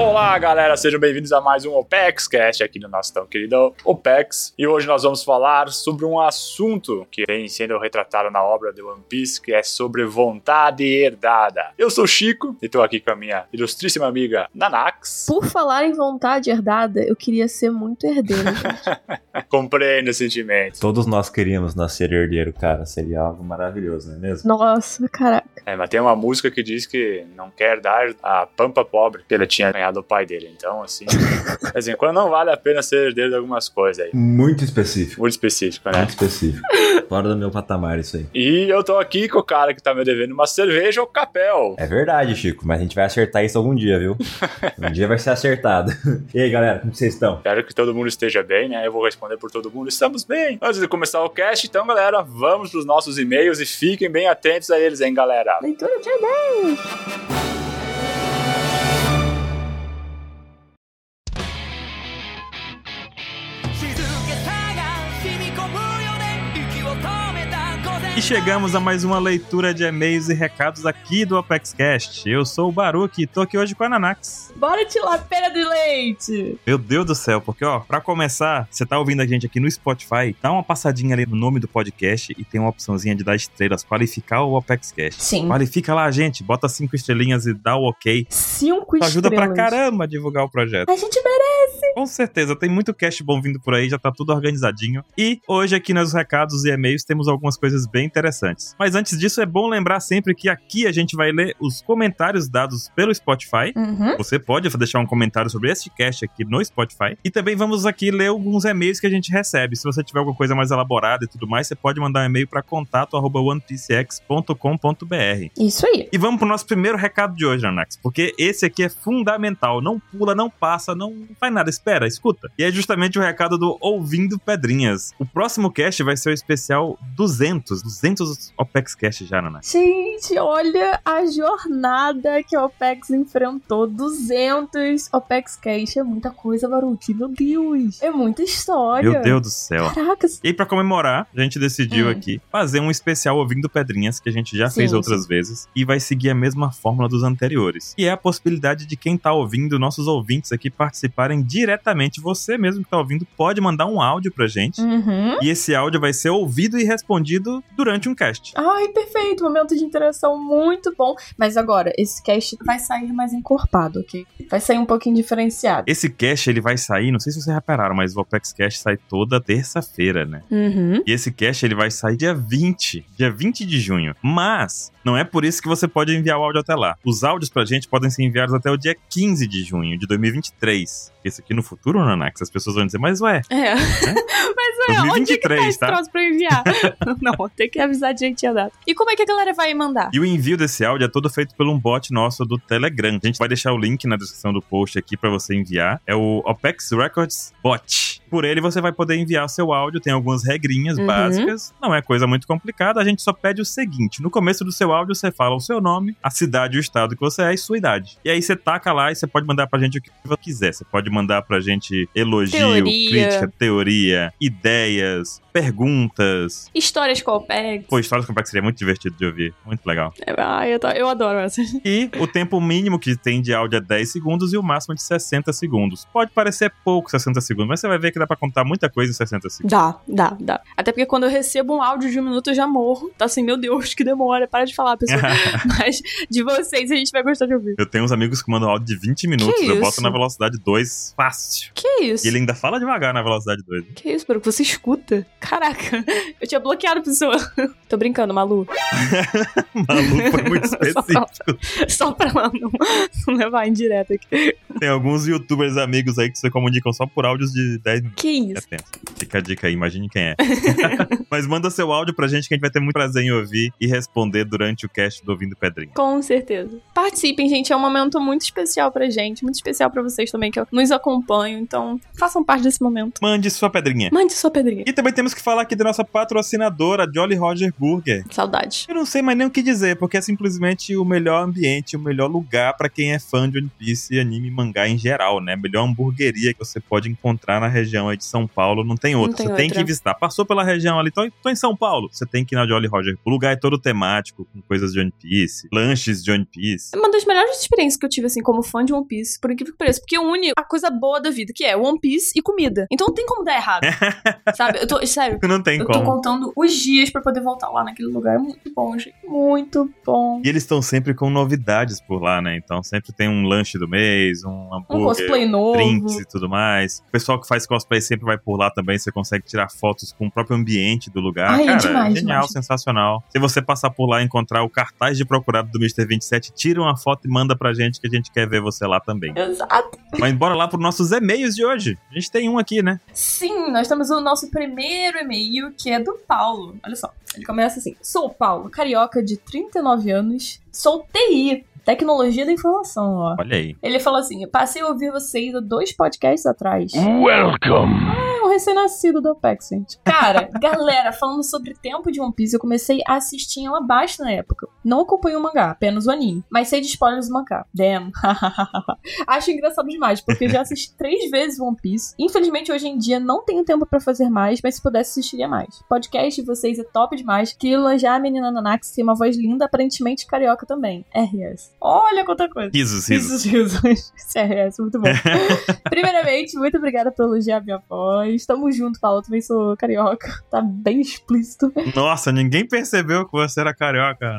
Olá, galera, sejam bem-vindos a mais um OPEX Cast aqui no nosso tão querido OPEX. E hoje nós vamos falar sobre um assunto que vem sendo retratado na obra de One Piece, que é sobre vontade herdada. Eu sou Chico e estou aqui com a minha ilustríssima amiga Nanax. Por falar em vontade herdada, eu queria ser muito herdeiro. gente. Compreendo o sentimento. Todos nós queríamos nascer herdeiro, cara. Seria algo maravilhoso, não é mesmo? Nossa, caraca. É, mas tem uma música que diz que não quer dar a pampa pobre que ele tinha ganhado do pai dele. Então, assim, de vez em quando não vale a pena ser herdeiro de algumas coisas aí. Muito específico. Muito específico, né? Muito específico. Fora do meu patamar isso aí. E eu tô aqui com o cara que tá me devendo uma cerveja ou capel. É verdade, Chico, mas a gente vai acertar isso algum dia, viu? Um dia vai ser acertado. E aí, galera, como vocês estão? Espero que todo mundo esteja bem, né? Eu vou responder por todo mundo. Estamos bem. Antes de começar o cast, então, galera, vamos pros nossos e-mails e fiquem bem atentos a eles, hein, galera? Leitura de e-mails. E chegamos a mais uma leitura de e-mails e recados aqui do Apex Cast. Eu sou o Baruque e tô aqui hoje com a Nanax. Bora te pera de leite. Meu Deus do céu, porque ó, pra começar, você tá ouvindo a gente aqui no Spotify, dá uma passadinha ali no nome do podcast e tem uma opçãozinha de dar estrelas, qualificar o Apex Cast. Sim. Qualifica lá, gente, bota cinco estrelinhas e dá o ok. Cinco Isso ajuda pra estrelas. caramba a divulgar o projeto. A gente merece. Com certeza, tem muito cast bom vindo por aí, já tá tudo organizadinho. E hoje aqui nos recados e e-mails temos algumas coisas bem interessantes. Mas antes disso, é bom lembrar sempre que aqui a gente vai ler os comentários dados pelo Spotify. Uhum. Você pode deixar um comentário sobre este cast aqui no Spotify. E também vamos aqui ler alguns e-mails que a gente recebe. Se você tiver alguma coisa mais elaborada e tudo mais, você pode mandar um e-mail para contato@onepcx.com.br. Isso aí. E vamos pro nosso primeiro recado de hoje, Anax, porque esse aqui é fundamental. Não pula, não passa, não faz nada. Espera, escuta. E é justamente o recado do Ouvindo Pedrinhas. O próximo cast vai ser o especial 200. 200 OPEX Cast já, Anax. Gente, olha a jornada que a OPEX enfrentou. 200 OPEX Cash. É muita coisa, Baruch. Meu Deus. É muita história. Meu Deus do céu. Caracas. E aí, pra comemorar, a gente decidiu Hum. aqui fazer um especial ouvindo Pedrinhas, que a gente já Sim, fez outras vezes, e vai seguir a mesma fórmula dos anteriores. E é a possibilidade de quem tá ouvindo, nossos ouvintes aqui, participarem diretamente. Você mesmo que tá ouvindo pode mandar um áudio pra gente. Uhum. E esse áudio vai ser ouvido e respondido durante um cast. Ai, perfeito. Momento de interação muito bom. Mas agora, esse cast vai sair mais encorpado, ok? Vai sair um pouquinho diferenciado. Esse cast ele vai sair, não sei se vocês repararam, mas o Opex Cast sai toda terça-feira, né? Uhum. E esse cast ele vai sair dia 20, dia 20 de junho. Mas não é por isso que você pode enviar o áudio até lá. Os áudios pra gente podem ser enviados até o dia 15 de junho de 2023. Esse aqui no futuro, Nanax, as pessoas vão dizer, mas ué, É. Mas é, onde é que tá 2023, esse tá? troço pra enviar? Não, tem que avisar direitinho a data. E como é que a galera vai mandar? E o envio desse áudio é todo feito por um bot nosso do Telegram. A gente vai deixar o link na descrição do post aqui pra você enviar. É o Opex Records Bot. Por ele você vai poder enviar seu áudio, tem algumas regrinhas Uhum. básicas. Não é coisa muito complicada, a gente só pede o seguinte: no começo do seu áudio você fala o seu nome, a cidade, o estado que você é e sua idade. E aí você taca lá e você pode mandar pra gente o que você quiser. Você pode mandar pra gente elogio, Teoria. crítica, teoria, ideias, perguntas. Histórias com a OPEX. Pô, histórias complexas seria muito divertido de ouvir. Muito legal. Ai, eu, tô- eu adoro essa. E o tempo mínimo que tem de áudio é 10 segundos e o máximo de 60 segundos. Pode parecer pouco 60 segundos, mas você vai ver que dá pra contar muita coisa em 60 segundos. Dá, dá, dá. Até porque quando eu recebo um áudio de um minuto eu já morro. Tá assim, meu Deus, que demora. Para de falar, pessoal. Mas de vocês a gente vai gostar de ouvir. Eu tenho uns amigos que mandam áudio de 20 minutos, Que eu isso? boto na velocidade 2 fácil. Que isso? E ele ainda fala devagar na velocidade 2. Que isso, Baruco? Você escuta? Caraca, eu tinha bloqueado a pessoa. Tô brincando, Malu. Maluco foi muito específico. Só pra ela não, não levar em direto aqui. Tem alguns youtubers amigos aí que se comunicam só por áudios de 10 minutos. Que É isso? tenso. Fica a dica aí, imagine quem é. Mas manda seu áudio pra gente que a gente vai ter muito prazer em ouvir e responder durante o cast do Ouvindo Pedrinha. Com certeza. Participem, gente. É um momento muito especial pra gente. Muito especial pra vocês também, que nos acompanham. Então, façam parte desse momento. Mande sua pedrinha. Mande sua pedrinha. E também temos que falar aqui da nossa patrocinadora, Jolly Roger Burger. Saudades. Eu não sei mais nem o que dizer, porque é simplesmente o melhor ambiente, o melhor lugar pra quem é fã de One Piece e anime e mangá em geral, né? Melhor hamburgueria que você pode encontrar na região aí de São Paulo, não tem outra. tem você tem outra. que visitar. Passou pela região ali, tô, tô em São Paulo. Você tem que ir na Jolly Roger. O lugar é todo temático, com coisas de One Piece, lanches de One Piece. Uma das melhores experiências que eu tive, assim, como fã de One Piece, por incrível que pareça, porque une a coisa boa da vida, que é One Piece e comida. Então não tem como dar errado. sabe? Eu tô, sério, Não tem eu tô como. contando os dias pra poder voltar lá naquele lugar. É muito bom, gente. Muito bom. E eles estão sempre com novidades por lá, né? Então sempre tem um lanche do mês, um Um hambúrguer, cosplay novo. drinks e tudo mais. O pessoal que faz cosplay sempre vai por lá também. Você consegue tirar fotos com o próprio ambiente do lugar. Ai, é Cara, demais, genial, demais. sensacional. Se você passar por lá e encontrar o cartaz de procurado do Mr. 27, tira uma foto e manda pra gente que a gente quer ver você lá também. Exato. Mas bora lá pros nossos e-mails de hoje. A gente tem um aqui, né? Sim, nós temos o nosso primeiro e-mail, que é do Paulo. Olha só. Ele começa assim: Sou Paulo, carioca de 39 anos, sou TI, tecnologia da informação, ó. Olha aí. Ele falou assim: passei a ouvir vocês há dois podcasts atrás. Welcome! É um recém-nascido do Apex, gente. Cara, galera, falando sobre tempo de One Piece, eu comecei a assistir em Alabasta na época. Não acompanho o mangá, apenas o anime. Mas sei de spoilers do mangá. Damn. Acho engraçado demais, porque já assisti três vezes One Piece. Infelizmente, hoje em dia não tenho tempo pra fazer mais, mas se pudesse, assistiria mais. Podcast de vocês é top demais. Queria elogiar a menina Nanax, tem uma voz linda, aparentemente carioca também. RS. Olha quanta coisa. Risos, risos. Risos, risos. CRS, muito bom. Primeiramente, muito obrigada por elogiar a minha voz. Tamo junto, Paulo. Também sou carioca. Tá bem explícito. Nossa, ninguém percebeu que você era carioca.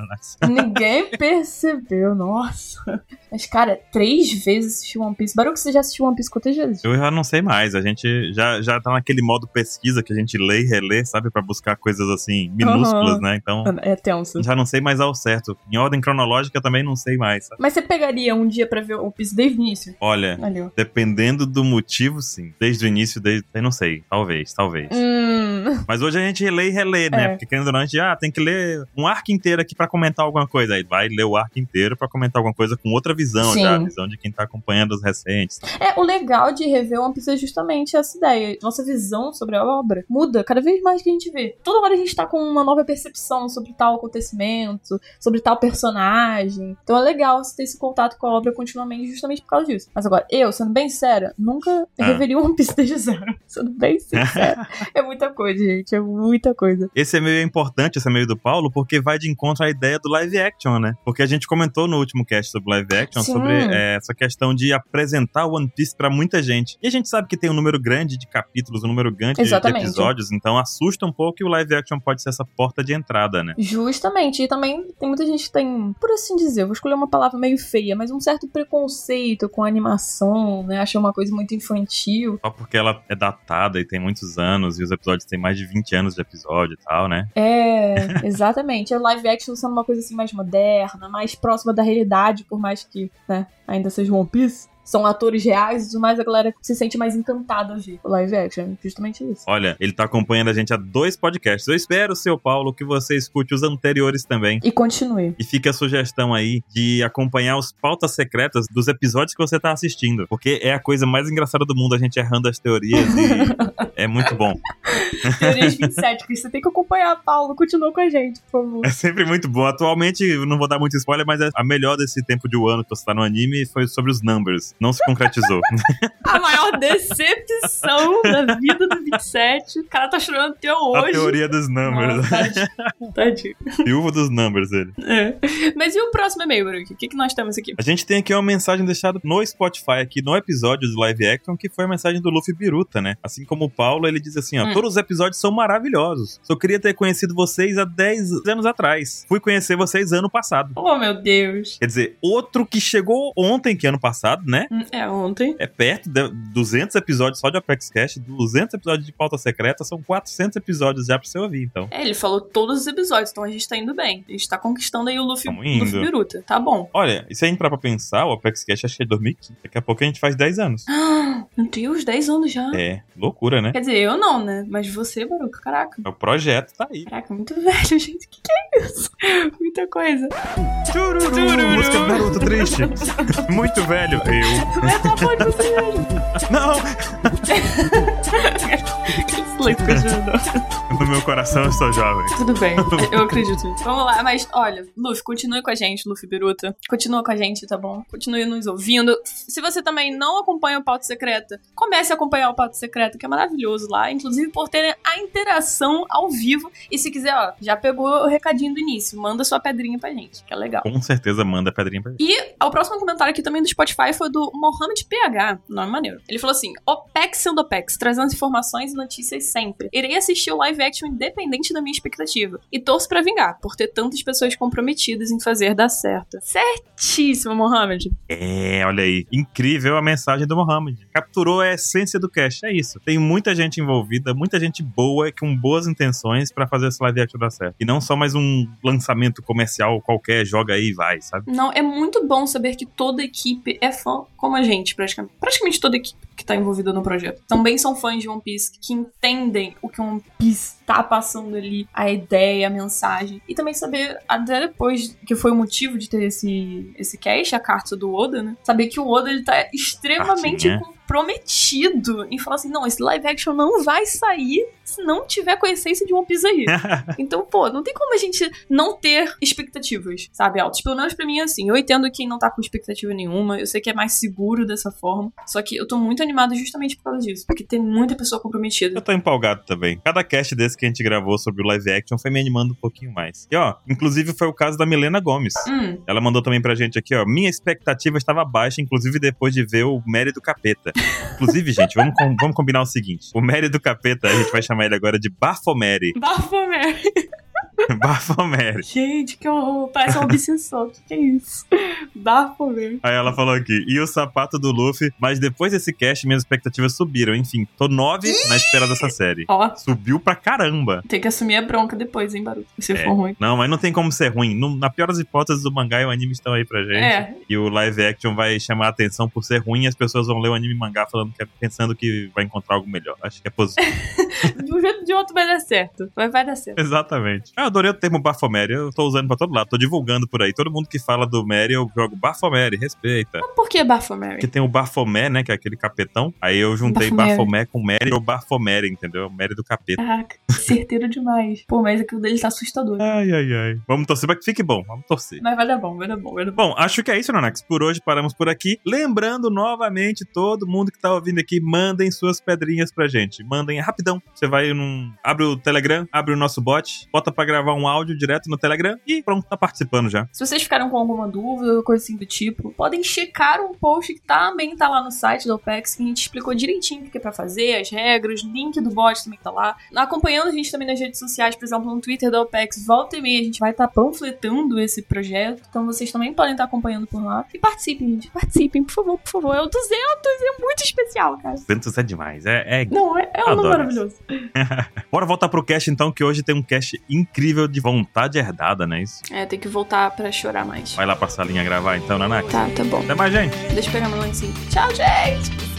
Ninguém percebeu, nossa. Mas, cara, três vezes assisti One Piece. Barulho que você já assistiu One Piece quantas vezes? Eu já não sei mais. A gente já, já tá naquele modo pesquisa que a gente lê e relê, sabe? Pra buscar coisas assim, minúsculas, Aham. né? Então, É tenso. já não sei mais ao certo. Em ordem cronológica também não sei mais. Sabe? Mas você pegaria um dia pra ver One Piece desde o início? Olha, ó. dependendo do motivo, sim. Desde o início, desde. Eu não sei. Talvez, talvez. Hum. Mas hoje a gente lê e relê, né? É. Porque querendo ou não, a gente ah, tem que ler um arco inteiro aqui pra comentar alguma coisa. Aí vai ler o arco inteiro pra comentar alguma coisa com outra visão Sim. já. A visão de quem tá acompanhando os recentes. É, o legal de rever One Piece é justamente essa ideia. Nossa visão sobre a obra muda cada vez mais que a gente vê. Toda hora a gente tá com uma nova percepção sobre tal acontecimento, sobre tal personagem. Então é legal você ter esse contato com a obra continuamente justamente por causa disso. Mas agora, eu, sendo bem sincera, nunca Ah. reveria One Piece desde zero. Sendo bem sincera. é muita coisa, gente. É muita coisa. Esse é importante, esse e-mail do Paulo, porque vai de encontro à ideia do live action, né? Porque a gente comentou no último cast sobre live action, Sim. sobre é, essa questão de apresentar One Piece pra muita gente. E a gente sabe que tem um número grande de capítulos, um número grande de Exatamente. episódios, então assusta um pouco e o live action pode ser essa porta de entrada, né? Justamente. E também tem muita gente que tem, por assim dizer, eu vou escolher uma palavra meio feia, mas um certo preconceito com a animação, né? Acha uma coisa muito infantil. Só porque ela é datada e tem muitos anos, e os episódios têm mais de 20 anos de episódio e tal, né? É, exatamente. A live action sendo uma coisa assim mais moderna, mais próxima da realidade, por mais que, né, ainda seja One Piece. São atores reais e tudo mais, a galera se sente mais encantada o live action. Justamente isso. Olha, ele tá acompanhando a gente há dois podcasts. Eu espero, seu Paulo, que você escute os anteriores também. E continue. E fica a sugestão aí de acompanhar os pautas secretas dos episódios que você tá assistindo. Porque é a coisa mais engraçada do mundo, a gente errando as teorias e é muito bom. Teorias 27, que você tem que acompanhar, Paulo. Continua com a gente, por favor. É sempre muito bom. Atualmente, não vou dar muito spoiler, mas é a melhor desse tempo de um ano que você tá no anime foi sobre os numbers. Não se concretizou. A maior decepção da vida do 27. O cara tá chorando até a hoje. teoria dos numbers. Tadinho. Viúva dos numbers, ele. É. Mas e o próximo e-mail, Baruch? O que, que nós temos aqui? A gente tem aqui uma mensagem deixada no Spotify, aqui no episódio do live action, que foi a mensagem do Luffy Biruta, né? Assim como o Paulo, ele diz assim, ó, Hum. Todos os episódios são maravilhosos. Só queria ter conhecido vocês há 10 anos atrás. Fui conhecer vocês ano passado. Oh, meu Deus. Quer dizer, outro que chegou ontem, que é ano passado, né? Hum, É ontem. É perto de 200 episódios só de Apex Cash, 200 episódios de pauta secreta, são 400 episódios já pra você ouvir, então. É, ele falou todos os episódios, então a gente tá indo bem. A gente tá conquistando aí o Luffy. Luffy Biruta. Tá bom. Olha, e se a gente pra pensar, o Apex Cash acho que é 2015. Daqui a pouco a gente faz 10 anos. Ah, Meu Deus, 10 anos já. É, loucura, né? Quer dizer, eu não, né? Mas você, Baruca, caraca. O projeto tá aí. Caraca, muito velho, gente. O que, que é isso? Muita coisa. Chururu, música do Naruto triste. Muito velho. Eu. Vai acabar de você mesmo. Não! No meu coração eu sou jovem. Tudo bem, eu acredito. Vamos lá, mas olha, Luffy, continue com a gente, Luffy Biruta. Continua com a gente, tá bom? Continue nos ouvindo. Se você também não acompanha o Pauta Secreta, comece a acompanhar o Pauta Secreta, que é maravilhoso lá, inclusive por ter a interação ao vivo. E se quiser, ó, já pegou o recadinho do início, manda sua pedrinha pra gente, que é legal. Com certeza manda pedrinha pra gente. E o próximo comentário aqui também do Spotify foi do Mohamed PH, nome maneiro. Ele falou assim: OPEX sendo OPEX, trazendo informações e notícias sempre. Irei assistir o live action independente da minha expectativa. E torço pra vingar, por ter tantas pessoas comprometidas em fazer dar certo. Certíssimo, Mohamed. É, olha aí. Incrível a mensagem do Mohamed. Capturou a essência do cast. É isso. Tem muita gente envolvida, muita gente boa, com boas intenções pra fazer esse live action dar certo. E não só mais um lançamento comercial qualquer, joga aí e vai, sabe? Não, é muito bom saber que toda a equipe é fã como a gente, praticamente. Praticamente toda a equipe que tá envolvida no projeto. Também são fãs de One Piece que entendem o que One Piece tá passando ali, a ideia, a mensagem. E também saber, até depois que foi o motivo de ter esse, esse cast, a carta do Oda, né? Saber que o Oda ele tá extremamente Cartinha. Comprometido em falar assim: não, esse live action não vai sair se não tiver com a essência de One Piece aí. Então, pô, não tem como a gente não ter expectativas, sabe, altas. Pelo menos pra mim é assim. Eu entendo quem não tá com expectativa nenhuma. Eu sei que é mais seguro dessa forma. Só que eu tô muito animado justamente por causa disso. Porque tem muita pessoa comprometida. Eu tô empolgado também. Cada cast desse que a gente gravou sobre o live action foi me animando um pouquinho mais. E ó, inclusive foi o caso da Milena Gomes. Hum, Ela mandou também pra gente aqui, ó. Minha expectativa estava baixa, inclusive depois de ver o Mary do Capeta. Inclusive, gente, vamos, com- vamos combinar o seguinte: o Mary do Capeta, a gente vai chamar ele agora de Bafomeri. Baphomet. Bafomeri. Gente, que horror. Parece um obsessor. O que, que é isso? Baphomet. Aí ela falou aqui, e o sapato do Luffy, mas depois desse cast, minhas expectativas subiram. Enfim, tô nove na espera dessa série. Ó, Subiu pra caramba. tem que assumir a bronca depois, hein, Baruto? Se É. for ruim. Não, mas não tem como ser ruim. No- na pior das hipóteses, o mangá e o anime estão aí pra gente. É, E o live action vai chamar a atenção por ser ruim e as pessoas vão ler o anime e mangá falando que é, pensando que vai encontrar algo melhor. Acho que é positivo. de um jeito ou de outro vai dar certo. Vai, vai dar certo. Exatamente. Eu adorei o termo Bafomeri. Eu tô usando pra todo lado, tô divulgando por aí. Todo mundo que fala do Mary, eu jogo Bafomeri, respeita. Mas por que Baphomet? Porque tem o Bafomé, né? Que é aquele capetão. Aí eu juntei Bafomé. Bafomé com Mary ou Bafomeri, entendeu? Mary do capeta. Caraca, certeiro demais. Pô, mas aquilo dele tá assustador. Ai, ai, ai. Vamos torcer pra que fique bom. Vamos torcer. Mas vai dar bom, vai dar bom, vai dar bom. Bom, acho que é isso, Nanax. Por hoje paramos por aqui. Lembrando novamente, todo mundo que tá ouvindo aqui, mandem suas pedrinhas pra gente. Mandem rapidão. Você vai num. Abre o Telegram, abre o nosso bot, bota pra gravar um áudio direto no Telegram e pronto, tá participando já. Se vocês ficaram com alguma dúvida, coisa assim do tipo, podem checar um post que também tá lá no site da OPEX, que a gente explicou direitinho o que é pra fazer, as regras, link do bot também tá lá. Acompanhando a gente também nas redes sociais, por exemplo, no Twitter da OPEX, volta e meia, a gente vai estar panfletando esse projeto. Então vocês também podem estar acompanhando por lá. E participem, gente. Participem, por favor, por favor. É o 200, é muito especial, cara. 200 é demais. É, é... Não, é, é um número maravilhoso. Bora voltar pro cast então, que hoje tem um cast incrível de vontade herdada, né? Isso. É, tem que voltar pra chorar mais. Vai lá pra salinha gravar então, Nanax. Tá, tá bom. Até mais, gente. Deixa eu pegar meu lencinho. Tchau, gente!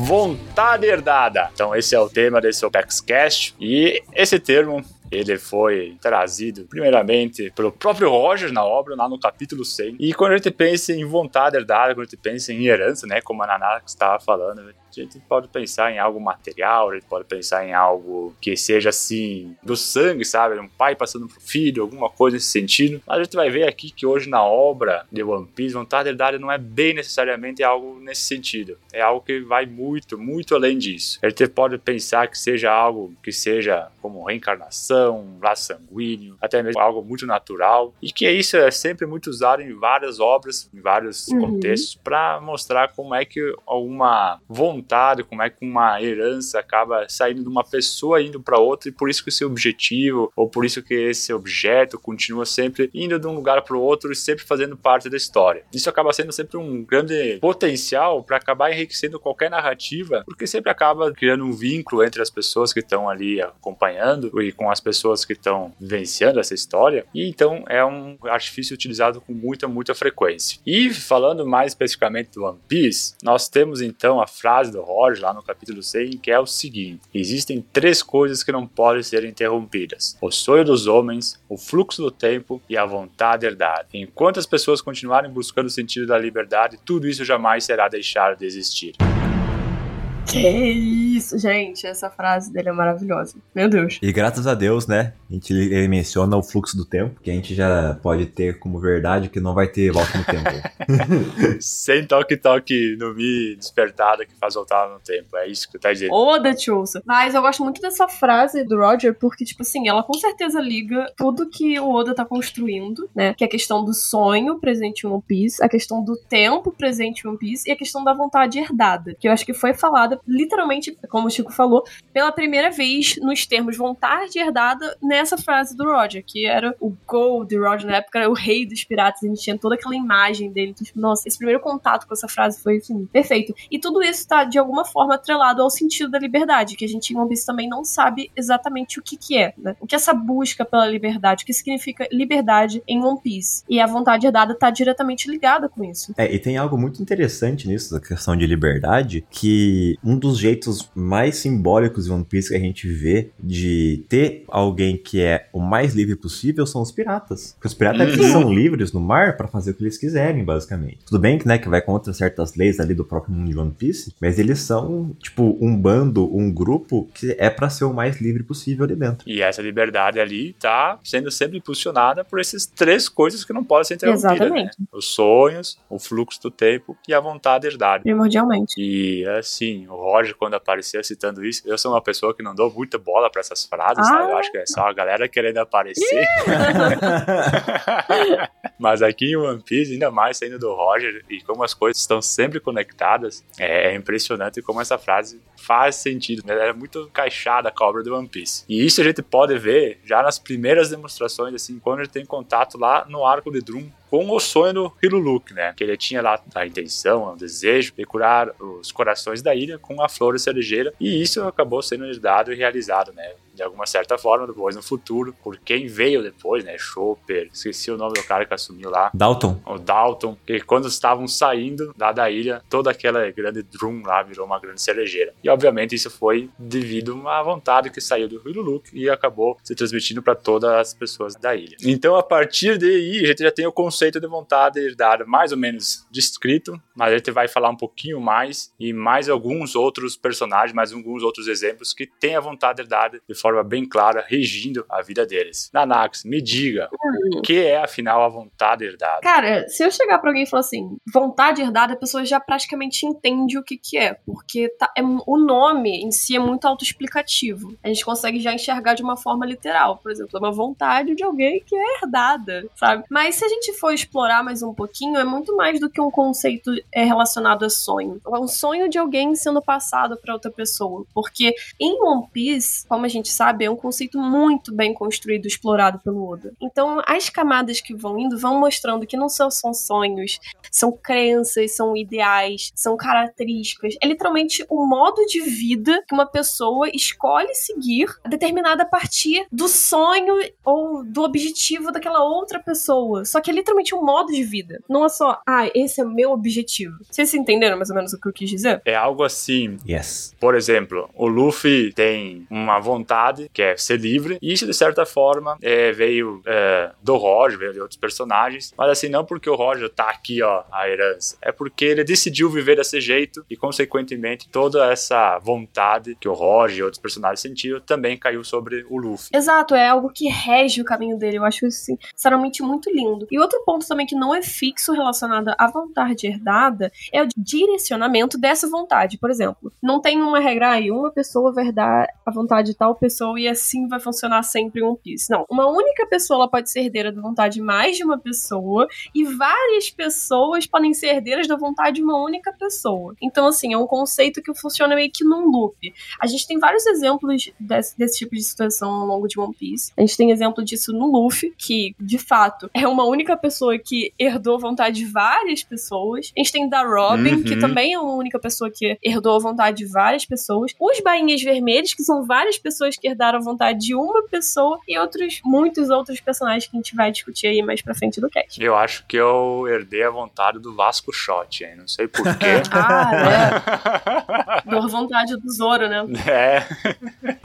Vontade herdada. Então esse é o tema desse OpexCast e esse termo ele foi trazido primeiramente pelo próprio Roger na obra, lá no capítulo 100. E quando a gente pensa em vontade herdada, quando a gente pensa em herança, né, como a Nanax estava falando, a gente pode pensar em algo material, a gente pode pensar em algo que seja assim, do sangue, sabe? Um pai passando pro filho, alguma coisa nesse sentido. Mas a gente vai ver aqui que hoje na obra de One Piece, vontade herdada não é bem necessariamente algo nesse sentido. É algo que vai muito, muito além disso. A gente pode pensar que seja algo que seja como reencarnação, um laço sanguíneo, até mesmo algo muito natural. E que isso é sempre muito usado em várias obras, em vários Uhum. contextos, para mostrar como é que alguma vontade, como é que uma herança acaba saindo de uma pessoa indo para outra e por isso que esse objetivo ou por isso que esse objeto continua sempre indo de um lugar para o outro e sempre fazendo parte da história. Isso acaba sendo sempre um grande potencial para acabar enriquecendo qualquer narrativa, porque sempre acaba criando um vínculo entre as pessoas que estão ali acompanhando e com as pessoas que estão vivenciando essa história, e então é um artifício utilizado com muita, muita frequência. E falando mais especificamente do One Piece, nós temos então a frase do Roger lá no capítulo 100, que é o seguinte: Existem três coisas que não podem ser interrompidas: o sonho dos homens, o fluxo do tempo e a vontade herdada. Enquanto as pessoas continuarem buscando o sentido da liberdade, tudo isso jamais será deixado de existir. Que isso, gente. Essa frase dele é maravilhosa. Meu Deus. E graças a Deus, né? A gente, ele menciona o fluxo do tempo, que a gente já pode ter como verdade que não vai ter volta no tempo. Sem toque-toque no Mi despertada que faz voltar no tempo. É isso que tu tá dizendo. Oda te ouça. Mas eu gosto muito dessa frase do Roger, porque, tipo assim, ela com certeza liga tudo que o Oda tá construindo, né? Que é a questão do sonho presente em One Piece, a questão do tempo presente em One Piece e a questão da vontade herdada, que eu acho que foi falada literalmente, como o Chico falou, pela primeira vez nos termos vontade herdada nessa frase do Roger, que era o Gold Roger na época, era o rei dos piratas, a gente tinha toda aquela imagem dele. Então, tipo, nossa, esse primeiro contato com essa frase foi assim, perfeito. E tudo isso tá de alguma forma atrelado ao sentido da liberdade, que a gente em One Piece também não sabe exatamente o que que é, né? O que é essa busca pela liberdade, o que significa liberdade em One Piece. E a vontade herdada tá diretamente ligada com isso. É, e tem algo muito interessante nisso, da questão de liberdade, que um dos jeitos mais simbólicos de One Piece que a gente vê de ter alguém que é o mais livre possível são os piratas. Porque os piratas Uhum. são livres no mar para fazer o que eles quiserem, basicamente. Tudo bem que, né, que vai contra certas leis ali do próprio mundo de One Piece, mas eles são, tipo, um bando, um grupo que é para ser o mais livre possível ali dentro. E essa liberdade ali tá sendo sempre impulsionada por essas três coisas que não podem ser interrompidas. Exatamente. Né? Os sonhos, o fluxo do tempo e a vontade herdada. Primordialmente. E assim, o Roger, quando apareceu citando isso, eu sou uma pessoa que não dou muita bola pra essas frases, Ah. sabe? Eu acho que é só a galera querendo aparecer. Mas aqui em One Piece, ainda mais saindo do Roger, e como as coisas estão sempre conectadas, é, é impressionante como essa frase faz sentido. Né? Ela é muito encaixada com a obra do One Piece. E isso a gente pode ver já nas primeiras demonstrações, assim, quando ele tem contato lá no arco de Drum com o sonho do Hiluluk, né? Que ele tinha lá a intenção, o desejo de curar os corações da ilha com a flor cerejeira. E isso acabou sendo herdado e realizado, né? De alguma certa forma, depois no futuro, por quem veio depois, né? Chopper, esqueci o nome do cara que assumiu lá. Dalton. O Dalton, que quando estavam saindo lá da ilha, toda aquela grande drum lá virou uma grande cerejeira. E obviamente isso foi devido à vontade que saiu do Hiluluk e acabou se transmitindo para todas as pessoas da ilha. Então, a partir daí, a gente já tem o conceito de vontade herdada mais ou menos descrito, mas a gente vai falar um pouquinho mais e mais alguns outros personagens, mais alguns outros exemplos que têm a vontade herdada de forma bem clara, regindo a vida deles. Nanax, me diga, o que é afinal a vontade herdada? Cara, se eu chegar pra alguém e falar assim, vontade herdada, a pessoa já praticamente entende o que que é, porque tá- é- o nome em si é muito autoexplicativo. A gente consegue já enxergar de uma forma literal, por exemplo, é uma vontade de alguém que é herdada, sabe? Mas se a gente for explorar mais um pouquinho, é muito mais do que um conceito é, relacionado a sonho. É um sonho de alguém sendo passado pra outra pessoa, porque em One Piece, como a gente sabe, é um conceito muito bem construído, e explorado pelo Oda. Então, as camadas que vão indo vão mostrando que não só são sonhos, são crenças, são ideais, são características. É literalmente o modo de vida que uma pessoa escolhe seguir, determinada a partir do sonho ou do objetivo daquela outra pessoa. Só que é literalmente um modo de vida. Não é só, ah, esse é o meu objetivo. Vocês entenderam mais ou menos o que eu quis dizer? É algo assim, Yes. por exemplo, o Luffy tem uma vontade que é ser livre, e isso de certa forma é, veio é, do Roger, veio de outros personagens, mas assim, não porque o Roger tá aqui, ó, a herança, é porque ele decidiu viver desse jeito e, consequentemente, toda essa vontade que o Roger e outros personagens sentiram também caiu sobre o Luffy. Exato, é algo que rege o caminho dele. Eu acho isso, assim, sinceramente, muito lindo. E outro ponto também que não é fixo relacionado à vontade herdada é o direcionamento dessa vontade. Por exemplo, não tem uma regra aí, uma pessoa vai herdar a vontade de tal pessoa e assim vai funcionar sempre em One Piece. Não, uma única pessoa pode ser herdeira da vontade de mais de uma pessoa e várias pessoas podem ser herdeiras da vontade de uma única pessoa. Então, assim, é um conceito que funciona meio que num loop. A gente tem vários exemplos desse, desse tipo de situação ao longo de One Piece. A gente tem exemplo disso no Luffy, que de fato é uma única pessoa que herdou a vontade de várias pessoas. A gente tem da Robin, Uhum. que também é uma única pessoa que herdou a vontade de várias pessoas. Os Bainhas Vermelhos, que são várias pessoas que herdaram a vontade de uma pessoa e outros, muitos outros personagens que a gente vai discutir aí mais pra frente do cast. Eu acho que eu herdei a vontade do Vasco Shot, hein? Não sei porquê. ah, é. Dor vontade do Zoro, né? É.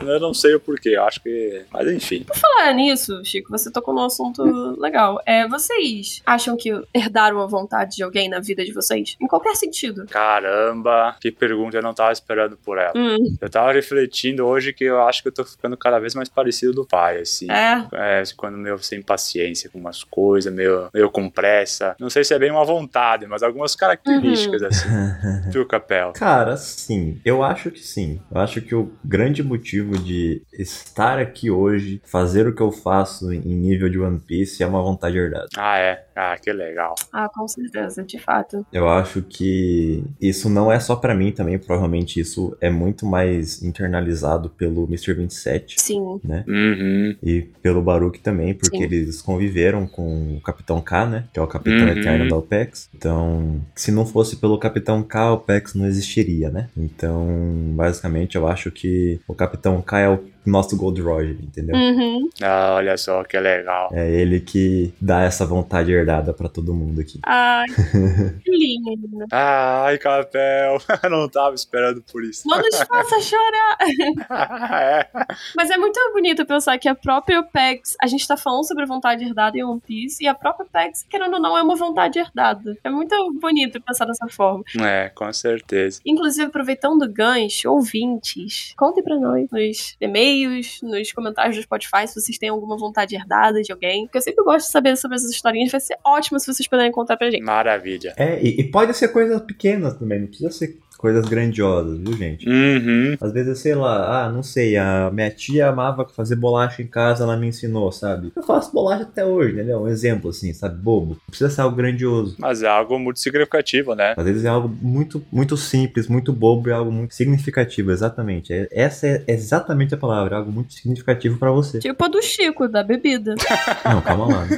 Eu não sei o porquê, eu acho que. Mas enfim. Por falar nisso, Chico, você tocou num assunto legal. É, vocês acham que herdaram a vontade de alguém na vida de vocês? Em qualquer sentido. Caramba, que pergunta, eu não tava esperando por ela. Hum, Eu tava refletindo hoje que eu acho que eu tô ficando cada vez mais parecido do pai, assim. é. É, quando meio sem paciência com umas coisas, meio, meio com pressa. Não sei se é bem uma vontade, mas algumas características, assim. Tu, Capel. Cara, sim. Eu acho que sim. Eu acho que o grande motivo de estar aqui hoje, fazer o que eu faço em nível de One Piece é uma vontade herdada. Ah, é. Ah, que legal. Ah, com certeza, de fato. Eu acho que isso não é só pra mim também, provavelmente isso é muito mais internalizado pelo Mr. 27, Sim. né? Uhum. E pelo Baruch também, porque Sim. eles conviveram com o Capitão K, né? Que é o Capitão Uhum. Eterno da OPEX. Então, se não fosse pelo Capitão K, a OPEX não existiria, né? Então, basicamente, eu acho que o Capitão K é o nosso Gold Roger, entendeu? Uhum. Ah, olha só que legal. É ele que dá essa vontade herdada pra todo mundo aqui. Ai, que lindo. Ai, Capel. Eu não tava esperando por isso. Não nos faça chorar. é. Mas é muito bonito pensar que a própria OPEX, a gente tá falando sobre vontade herdada em One Piece, e a própria OPEX, querendo ou não, é uma vontade herdada. É muito bonito pensar dessa forma. É, com certeza. Inclusive, aproveitando o gancho, ouvintes, contem pra nós nos e-mails, nos comentários do Spotify, se vocês têm alguma vontade herdada de alguém. Porque eu sempre gosto de saber sobre essas historinhas. Vai ser ótimo se vocês puderem contar pra gente. Maravilha. É, e, e pode ser coisas pequenas também, não precisa ser coisas grandiosas, viu, gente? Uhum. Às vezes, sei lá, ah, não sei, a minha tia amava fazer bolacha em casa, ela me ensinou, sabe? Eu faço bolacha até hoje, entendeu? Um exemplo assim, sabe? Bobo. Não precisa ser algo grandioso. Mas é algo muito significativo, né? Às vezes é algo muito, muito simples, muito bobo e algo muito significativo, exatamente. É- Essa é exatamente a palavra, algo muito significativo pra você. Tipo a do Chico, da bebida. Não, calma lá. né?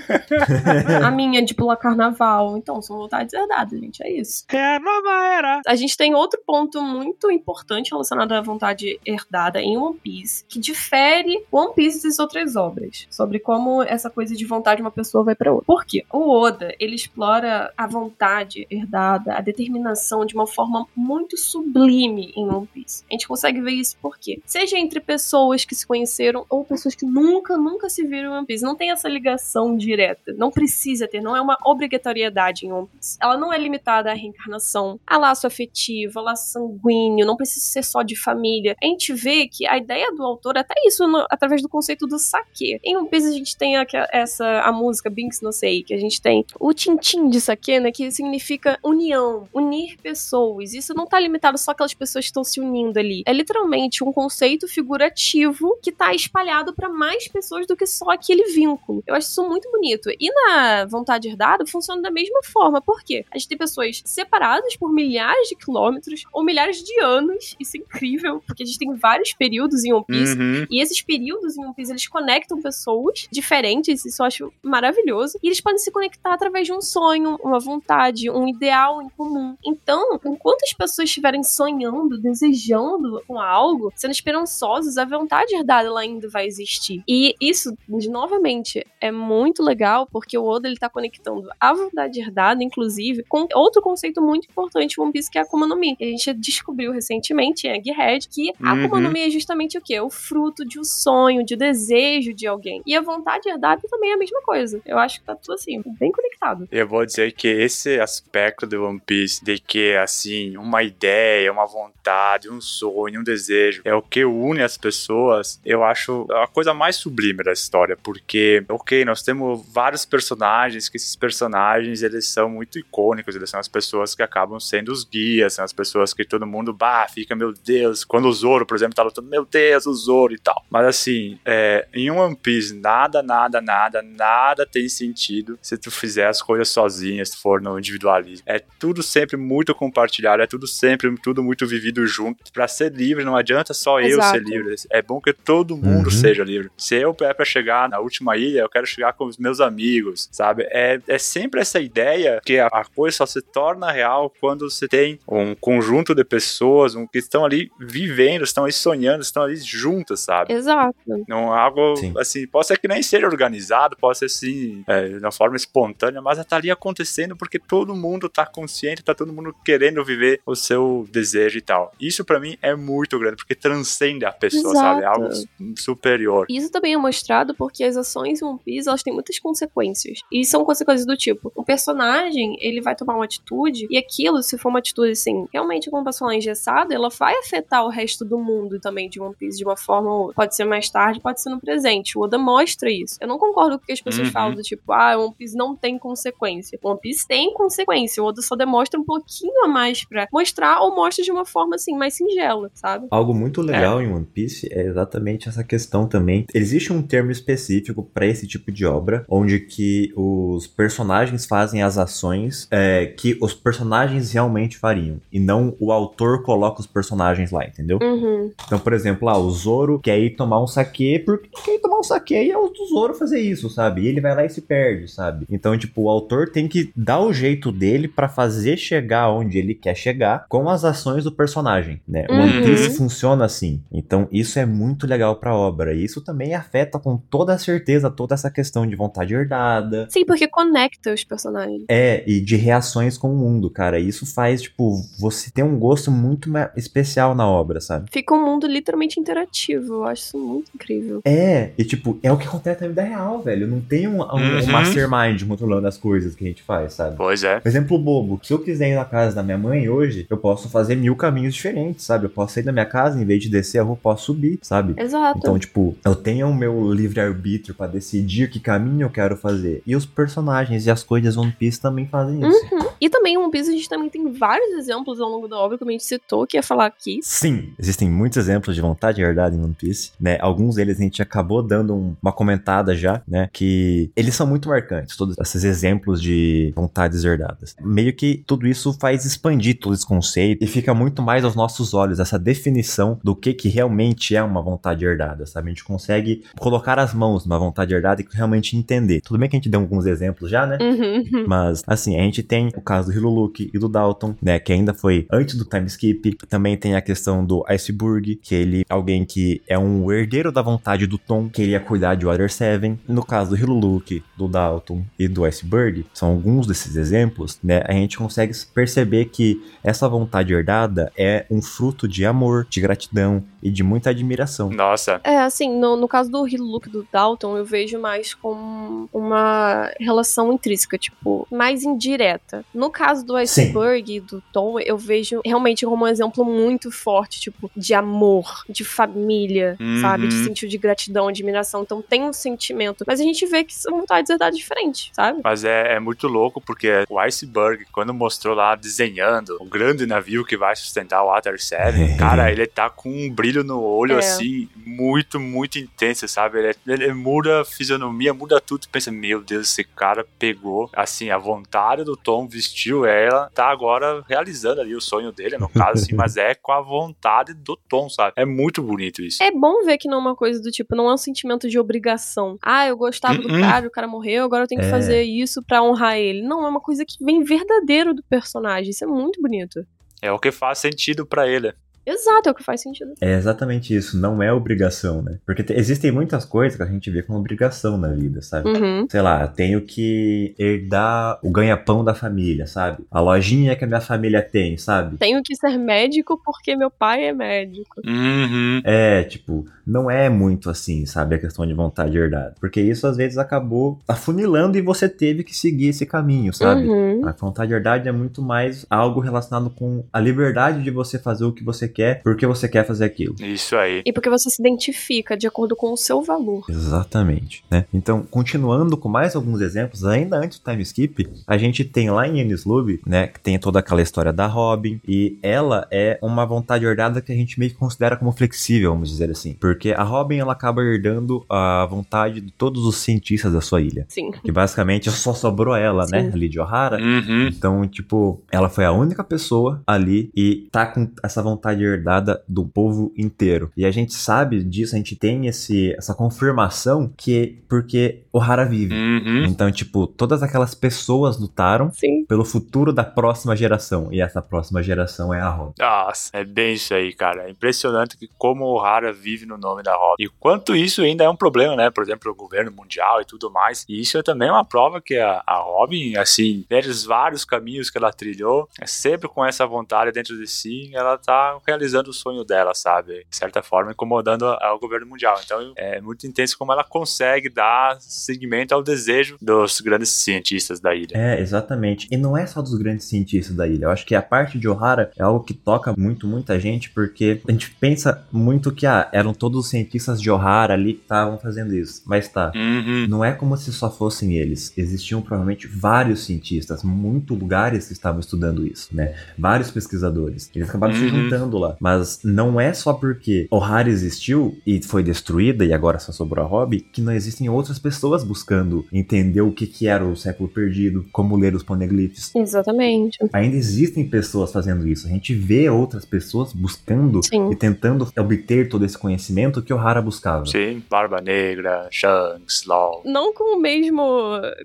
a minha de pular carnaval. Então, são vontades herdadas, gente. É isso. É a nova era. A gente tem outro ponto muito importante relacionado à vontade herdada em One Piece, que difere One Piece das outras obras, sobre como essa coisa de vontade de uma pessoa vai pra outra. Por quê? O Oda, ele explora a vontade herdada, a determinação de uma forma muito sublime em One Piece. A gente consegue ver isso por quê? Seja entre pessoas que se conheceram ou pessoas que nunca, nunca se viram em One Piece. Não tem essa ligação direta. Não precisa ter, não é uma obrigatoriedade em One Piece. Ela não é limitada à reencarnação, a laço afetivo, laço sanguíneo, não precisa ser só de família. A gente vê que a ideia do autor, até isso no- através do conceito do saque. Em One Piece a gente tem aqua- essa a música Binks no Sei, que a gente tem o tintim de saque, né, que significa união, unir pessoas. Isso não tá limitado só àquelas pessoas que estão se unindo ali. É literalmente um conceito figurativo que tá espalhado pra mais pessoas do que só aquele vínculo. Eu acho isso muito bonito. E na vontade herdada funciona da mesma forma. Por quê? A gente tem pessoas separadas por milhares de quilômetros ou milhares de anos. Isso é incrível, porque a gente tem vários períodos em One Piece. Uhum. E esses períodos em One Piece, eles conectam pessoas diferentes, isso eu acho maravilhoso. E eles podem se conectar através de um sonho, uma vontade, um ideal em comum. Então, enquanto as pessoas estiverem sonhando, desejando com algo, sendo esperançosos, a vontade herdada ela ainda vai existir. E isso, de- novamente, é muito legal, porque o Oda ele tá conectando a vontade herdada, inclusive, com outro conceito muito importante em One Piece, que é a Akuma no Mi. A gente descobriu recentemente em Egghead que a Uhum. Akuma no Mi é justamente o quê? O fruto de um sonho, de um desejo de alguém. E a vontade herdada também é a mesma coisa. Eu acho que tá tudo assim, bem conectado. Eu vou dizer que esse aspecto do One Piece, de que, assim, uma ideia, uma vontade, um sonho, um desejo, é o que une as pessoas, eu acho a coisa mais sublime da história, porque, ok, nós temos vários personagens, que esses personagens, eles são muito icônicos, eles são as pessoas que acabam sendo os guias, são as pessoas que todo mundo, bah, fica, meu Deus, quando o Zoro, por exemplo, tá lutando, meu Deus, o Zoro e tal. Mas, assim, é, em One Piece, nada, nada, nada, nada tem sentido se tu fizer as coisas sozinha, se tu for no individualismo. É tudo sempre muito compartilhado, é tudo sempre tudo muito vivido junto. Pra ser livre, não adianta só eu Exato. ser livre. É bom que todo mundo Uhum. seja livre. Se eu é pra chegar na última ilha, eu quero chegar com os meus amigos, sabe? É, é sempre essa ideia que a, a coisa só se torna real quando você tem um conjunto de pessoas um, que estão ali vivendo, estão ali sonhando, estão ali juntas, sabe? Exato. Não é algo Sim. assim, pode ser que nem seja organizado, pode ser assim, é, de uma forma espontânea, mas tá ali acontecendo porque todo mundo tá consciente, tá todo mundo querendo viver o seu desejo e tal. Isso pra mim é muito grande, porque transcende a pessoa, Exato. sabe? É algo superior. E Isso também é mostrado porque as ações em One Piece, elas têm muitas consequências. E são consequências do tipo, o personagem, ele vai tomar uma atitude, e aquilo, se for uma atitude, assim, realmente como uma pessoa engessada, ela vai afetar o resto do mundo também de One Piece de uma forma ou outra. Pode ser mais tarde, pode ser no presente. O Oda mostra isso. Eu não concordo com o que as pessoas Uhum. falam do tipo, ah, One Piece não tem consequência. One Piece tem consequência. O Oda só demonstra um pouquinho a mais pra mostrar, ou mostra de uma forma, assim, mais singela, sabe? Algo muito legal em One Piece é exatamente essa questão também. Existe um termo específico para esse tipo de obra, onde que os personagens fazem as ações é, que os personagens realmente fariam, e não o autor coloca os personagens lá, entendeu? Uhum. Então, por exemplo, ah, o Zoro quer ir tomar um saque porque quer ir tomar um saque e é o Zoro fazer isso, sabe? E ele vai lá e se perde, sabe? Então, tipo, o autor tem que dar o jeito dele pra fazer chegar onde ele quer chegar com as ações do personagem, né? O One Uhum. Piece funciona assim. Então, isso é muito legal pra obra. E isso também afeta com toda certeza toda essa questão de vontade herdada. Sim, porque conecta os personagens. É, e de reações com o mundo, cara. Isso faz, tipo, você ter um gosto muito especial na obra, sabe? Fica um mundo literalmente interativo. Eu acho isso muito incrível. É, e tipo, é o que acontece na vida real, velho. Não tem um, um, um Uhum. mastermind controlando as coisas que a gente faz, sabe? Pois é. Exemplo bobo, se eu quiser ir na casa da minha mãe hoje, eu posso fazer mil caminhos diferentes, sabe? Eu posso sair da minha casa, em vez de descer a rua, eu posso subir, sabe? Exato. Então, tipo, eu tenho o meu livre-arbítrio pra decidir que caminho eu quero fazer. E os personagens e as coisas One Piece também fazem isso. E também One Piece a gente também tem vários exemplos ao longo da obra, como a gente citou, que ia falar aqui. Sim, existem muitos exemplos de vontade herdada em One Piece, né? Alguns deles a gente acabou dando um- uma comentada já, né? Que eles são muito marcantes, todos esses exemplos de vontades herdadas. Meio que tudo isso faz expandir todo esse conceito e fica muito mais aos nossos olhos essa definição do que que realmente é uma vontade herdada, sabe? A gente consegue colocar as mãos numa vontade herdada e realmente entender. Tudo bem que a gente deu alguns exemplos já, né? Uhum. Mas, assim, a gente tem o caso do Hiruluki e do Dalton, né? Que ainda foi antes do time skip. Também tem a questão do Iceberg, que ele é alguém que é um herdeiro da vontade do Tom, que ele ia cuidar de Water 7. No caso do Hiruluki, do Dalton e do Iceberg, são alguns desses exemplos, né? A gente consegue perceber que essa vontade herdada é um fruto de amor, de gratidão e de muita admiração. Nossa. É, assim, no, no caso do Hillook do Dalton, eu vejo mais como uma relação intrínseca, tipo, mais indireta. No caso do Iceberg e do Tom, eu vejo realmente como um exemplo muito forte, tipo, de amor, de família, Uhum. sabe? De sentido de gratidão, admiração. Então tem um sentimento. Mas a gente vê que são vontades herdadas diferentes, sabe? Mas é, é muito louco porque o Iceberg, quando mostrou lá desenhando o grande navio que vai sustentar o Water 7, cara, ele tá com um brilho no olho É. assim, muito, muito intenso, sabe? Ele, ele muda a fisionomia, muda tudo. Tu pensa, meu Deus, esse cara pegou, assim, a vontade do Tom, vestiu ela, tá agora realizando ali o sonho dele, no caso, assim, mas é com a vontade do Tom, sabe? É muito bonito isso. É bom ver que não é uma coisa do tipo, não é um sentimento de obrigação. Ah, eu gostava do Uh-uh. cara, o cara morreu, agora eu tenho que É. fazer isso pra honrar ele. Não, é uma coisa que vem verdadeiro do personagem. Isso é muito bonito. É o que faz sentido pra ele. Exato, é o que faz sentido. É exatamente isso, não é obrigação, né? Porque te- existem muitas coisas que a gente vê como obrigação na vida, sabe? Uhum. Sei lá, tenho que herdar o ganha-pão da família, sabe? A lojinha que a minha família tem, sabe? Tenho que ser médico porque meu pai é médico. Uhum. É, tipo, não é muito assim, sabe? A questão de vontade herdada. Porque isso às vezes acabou afunilando e você teve que seguir esse caminho, sabe? Uhum. A vontade herdada é muito mais algo relacionado com a liberdade de você fazer o que você quer, porque você quer fazer aquilo. Isso aí. E porque você se identifica de acordo com o seu valor. Exatamente, né? Então, continuando com mais alguns exemplos, ainda antes do time skip, a gente tem lá em Ennis Lobby, né, que tem toda aquela história da Robin, e ela é uma vontade herdada que a gente meio que considera como flexível, vamos dizer assim, porque a Robin ela acaba herdando a vontade de todos os cientistas da sua ilha, Sim. que basicamente só sobrou ela, né, Sim. ali de Ohara. Uhum. Então, tipo, ela foi a única pessoa ali e tá com essa vontade herdada do povo inteiro. E a gente sabe disso, a gente tem esse, essa confirmação que é porque Ohara vive. Uhum. Então, tipo, todas aquelas pessoas lutaram Sim. pelo futuro da próxima geração. E essa próxima geração é a Robin. Nossa, é bem isso aí, cara. É impressionante que como o Hara vive no nome da Robin. E quanto isso ainda é um problema, né? Por exemplo, o governo mundial e tudo mais. E isso é também uma prova que a, a Robin, assim, pelos vários caminhos que ela trilhou, é sempre com essa vontade dentro de si, ela tá realizando o sonho dela, sabe? De certa forma, incomodando ao governo mundial. Então, é muito intenso como ela consegue dar seguimento ao desejo dos grandes cientistas da ilha. É, exatamente. E não é só dos grandes cientistas da ilha. Eu acho que a parte de Ohara é algo que toca muito, muita gente, porque a gente pensa muito que, ah, eram todos os cientistas de Ohara ali que estavam fazendo isso. Mas tá. Uhum. Não é como se só fossem eles. Existiam provavelmente vários cientistas, muitos lugares que estavam estudando isso, né? Vários pesquisadores. Eles acabaram se Uhum. juntando lá. Mas não é só porque Ohara existiu e foi destruída e agora só sobrou a Hobby que não existem outras pessoas buscando entender o que, que era o século perdido, como ler os poneglyphs. Exatamente. Ainda existem pessoas fazendo isso. A gente vê outras pessoas buscando Sim. e tentando obter todo esse conhecimento que Ohara buscava. Sim, Barba Negra, Shanks, LOL. Não com o mesmo.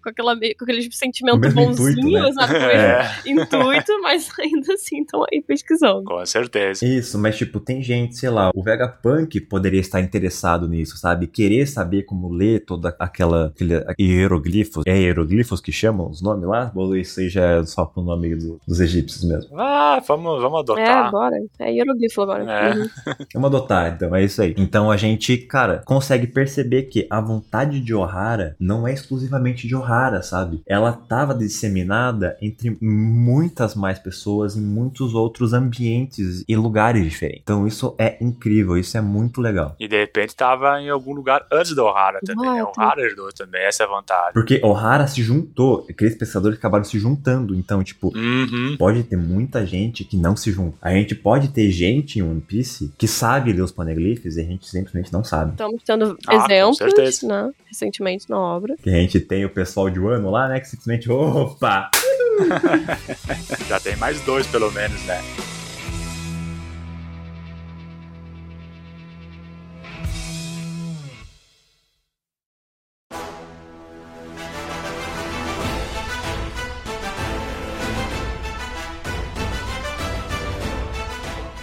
com, aquela, com aquele sentimento bonzinho, intuito, né? É, intuito, mas ainda assim estão aí pesquisando. com certeza. Isso, mas tipo, tem gente, sei lá, o Vegapunk poderia estar interessado nisso, sabe? Querer saber como ler toda aquela aquele hieroglifos. É hieroglifos que chamam os nomes lá? Ou isso aí já é só pro nome do- dos egípcios mesmo? Ah, vamos, vamos É, adotar. bora. É hieroglifo agora. É. Uhum. Vamos adotar, então, é isso aí. Então a gente, cara, consegue perceber que a vontade de Ohara não é exclusivamente de Ohara, sabe? Ela tava disseminada entre muitas mais pessoas em muitos outros ambientes e lugares diferentes. Então isso é incrível, isso é muito legal. E de repente tava em algum lugar antes do O'Hara também, né? O Exato. O'Hara herdou também, essa é a vontade. Porque Ohara se juntou, aqueles pesquisadores acabaram se juntando. Então, tipo, Uhum. pode ter muita gente que não se junta. A gente pode ter gente em One Piece que sabe ler os poneglyphs e a gente simplesmente não sabe. Estamos tendo Ah, exemplos, né? Recentemente na obra. Que a gente tem o pessoal de Wano lá, né? Que simplesmente, opa! Já tem mais dois, pelo menos, né?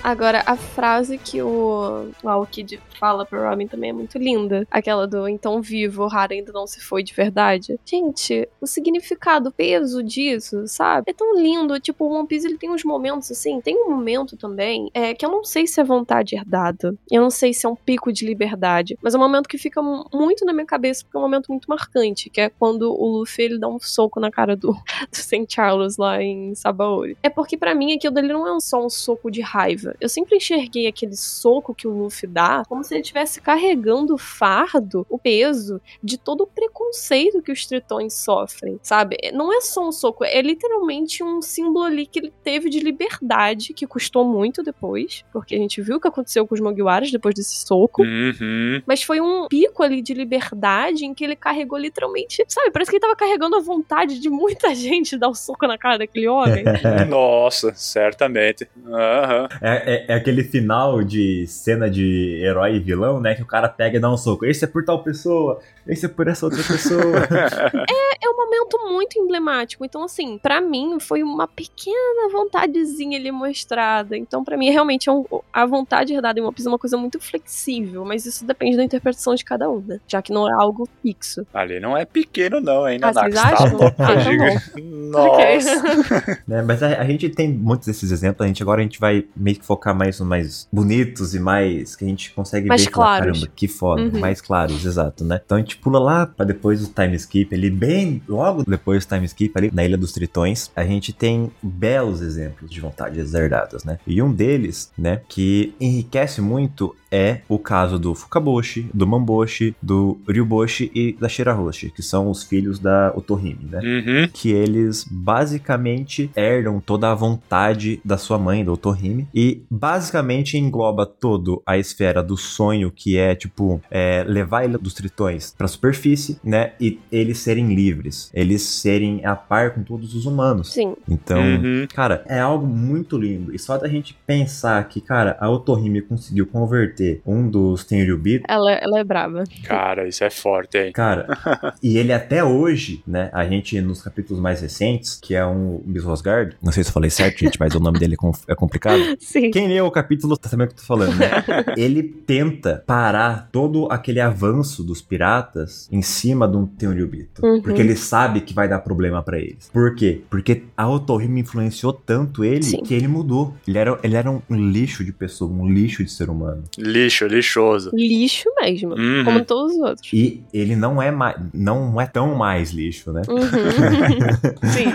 Agora, a frase que o, o Aokid fala pro Robin também é muito linda. Aquela do então vivo, o Hara ainda não se foi de verdade. Gente, o significado, o peso disso, sabe? É tão lindo. Tipo, o One Piece ele tem uns momentos assim. Tem um momento também é, que eu não sei se é vontade herdada. Eu não sei se é um pico de liberdade. Mas é um momento que fica mu- muito na minha cabeça, porque é um momento muito marcante. Que é quando o Luffy ele dá um soco na cara do, do St. Charles lá em Sabaody. É porque pra mim aquilo dali não é só um soco de raiva. Eu sempre enxerguei aquele soco que o Luffy dá como se ele estivesse carregando o fardo, o peso de todo o preconceito que os tritões sofrem, sabe? Não é só um soco, é literalmente um símbolo ali que ele teve de liberdade, que custou muito depois, porque a gente viu o que aconteceu com os Mugiwaras depois desse soco. Uhum. Mas foi um pico ali de liberdade em que ele carregou literalmente. Sabe, parece que ele tava carregando a vontade de muita gente dar um soco na cara daquele homem. Nossa, certamente. Aham. É, é- é aquele final de cena de herói e vilão, né? Que o cara pega e dá um soco. Esse é por tal pessoa, esse é por essa outra pessoa. é um momento muito emblemático. Então, assim, pra mim foi uma pequena vontadezinha ali mostrada. Então, pra mim, realmente é um- a vontade herdada em One Piece é uma coisa muito flexível, mas isso depende da interpretação de cada um, né? Já que não é algo fixo. Ali não é pequeno, não, hein, Ah, Nanax? vocês acham? Tá, Ah, tá. Nossa. né? Mas a, a gente tem muitos desses exemplos. A gente agora a gente vai meio que focar mais nos mais bonitos e mais que a gente consegue Mais ver falar, claros. caramba, que foda, Uhum. mais claros, exato, né? Então a gente pula lá pra depois do time skip, ali bem logo depois do time skip ali na Ilha dos Tritões, a gente tem belos exemplos de vontades herdadas, né? E um deles, né, que enriquece muito é o caso do Fukaboshi, do Mamboshi, do Ryuboshi e da Shirahoshi, que são os filhos da Otohime, né? Uhum. que eles basicamente herdam toda a vontade da sua mãe, do Otohime, e basicamente engloba todo a esfera do sonho, que é, tipo, é, levar ele dos tritões pra superfície, né? E eles serem livres. Eles serem a par com todos os humanos. Sim. Então, Uhum. cara, é algo muito lindo. E só da gente pensar que, cara, a Otohime conseguiu converter um dos Tenryubi, Ela, ela é brava. Cara, isso é forte, hein? cara, e ele até hoje, né, a gente nos capítulos mais recentes, que é um Miss Rosgard, não sei se eu falei certo, gente, mas o nome dele é é complicado. Sim. Quem leu o capítulo tá sabendo o que eu tô falando, né? Ele tenta parar todo aquele avanço dos piratas em cima de um Tenryubito. Uhum. Porque ele sabe que vai dar problema pra eles. Por quê? Porque a Otohime influenciou tanto ele Sim. que ele mudou. Ele era, ele era um lixo de pessoa, um lixo de ser humano. Lixo, lixoso. Lixo mesmo. Uhum. Como todos os outros. E ele não é, mais, não é tão mais lixo, né? Uhum. Sim.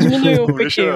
Diminuiu um pouquinho.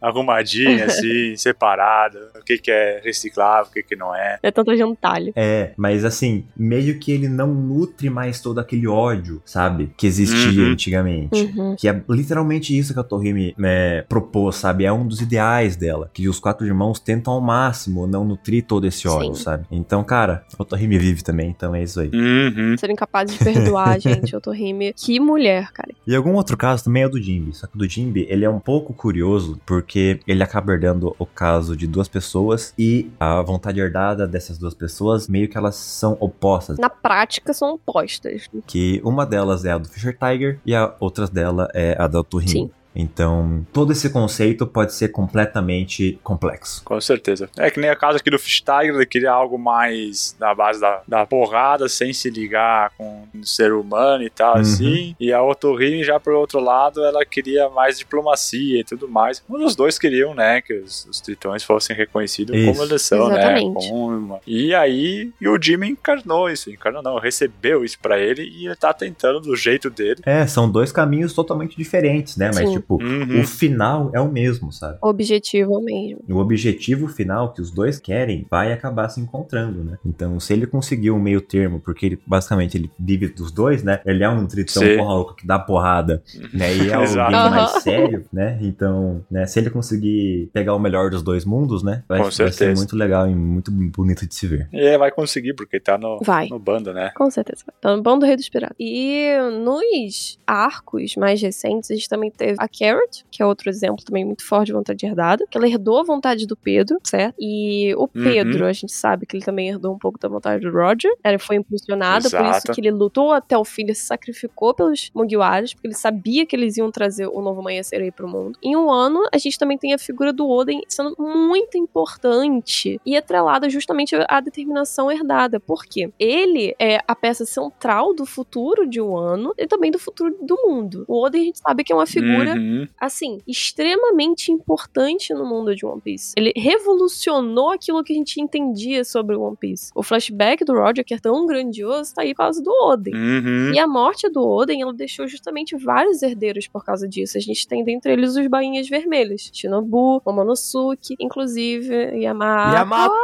arrumadinho, assim, separado. O que, que é reciclável, o que, que não é. É tanto jantalho. É, mas assim, meio que ele não nutre mais todo aquele ódio, sabe? Que existia Uhum. antigamente. Uhum. Que é literalmente isso que a Torrime é, propôs, sabe? É um dos ideais dela. Que os quatro irmãos tentam ao máximo não nutrir todo esse ódio, Sim. sabe? Então, cara, a Torrime vive também, então é isso aí. Uhum. Serem capazes de perdoar, gente. Rime. Que mulher, cara. E algum outro caso também é o do Jimby. Só que o do Jimby, ele é um pouco curioso, porque ele acaba herdando o caso de duas pessoas e a vontade herdada dessas duas pessoas, meio que elas são opostas. Na prática, são opostas. que uma delas é a do Fisher Tiger e a outra dela é a da Turin. Sim. Então, todo esse conceito pode ser completamente complexo. Com certeza. É que nem a casa aqui do Fish Tiger, ele queria algo mais na base da, da porrada, sem se ligar com o ser humano e tal, Uhum. assim. E a Otorine, já por outro lado, ela queria mais diplomacia e tudo mais. Um dos dois queriam, né, que os, os tritões fossem reconhecidos Isso. como eles são, Exatamente. né? Como uma- E aí, e o Jimmy encarnou isso. Encarnou não, recebeu isso pra ele e ele tá tentando do jeito dele. É, são dois caminhos totalmente diferentes, né? Mas, Sim. Tipo, Uhum. o final é o mesmo, sabe? Objetivo mesmo. O objetivo final que os dois querem vai acabar se encontrando, né? Então, se ele conseguir um meio termo, porque ele basicamente ele vive dos dois, né? Ele é um tritão porra louca que dá porrada, né? E é alguém mais sério, né? Então, né? Se ele conseguir pegar o melhor dos dois mundos, né? Vai, Com vai ser muito legal e muito bonito de se ver. E ele vai conseguir, porque tá no, Vai. no bando, né? Com certeza. Tá no bando do Rei dos Piratas. E nos arcos mais recentes, a gente também teve a Carrot, que é outro exemplo também muito forte de vontade herdada, que ela herdou a vontade do Pedro, certo? E o Pedro, a gente sabe que ele também herdou um pouco da vontade do Roger. Ele foi impulsionado, por isso Exato. que ele lutou até o fim, ele se sacrificou pelos Mugiwaras, porque ele sabia que eles iam trazer o novo amanhecer aí pro mundo. Em um ano, a gente também tem a figura do Oden sendo muito importante e atrelada justamente à determinação herdada. Por quê? Ele é a peça central do futuro de um ano e também do futuro do mundo. O Oden a gente sabe que é uma figura Uhum. Assim, extremamente importante no mundo de One Piece. Ele revolucionou aquilo que a gente entendia sobre One Piece. O flashback do Roger, que é tão grandioso, tá aí por causa do Oden. Uhum. E a morte do Oden, ela deixou justamente vários herdeiros por causa disso. A gente tem dentre eles os bainhas vermelhas. Shinobu, Momonosuke, inclusive Yamato. Yamato!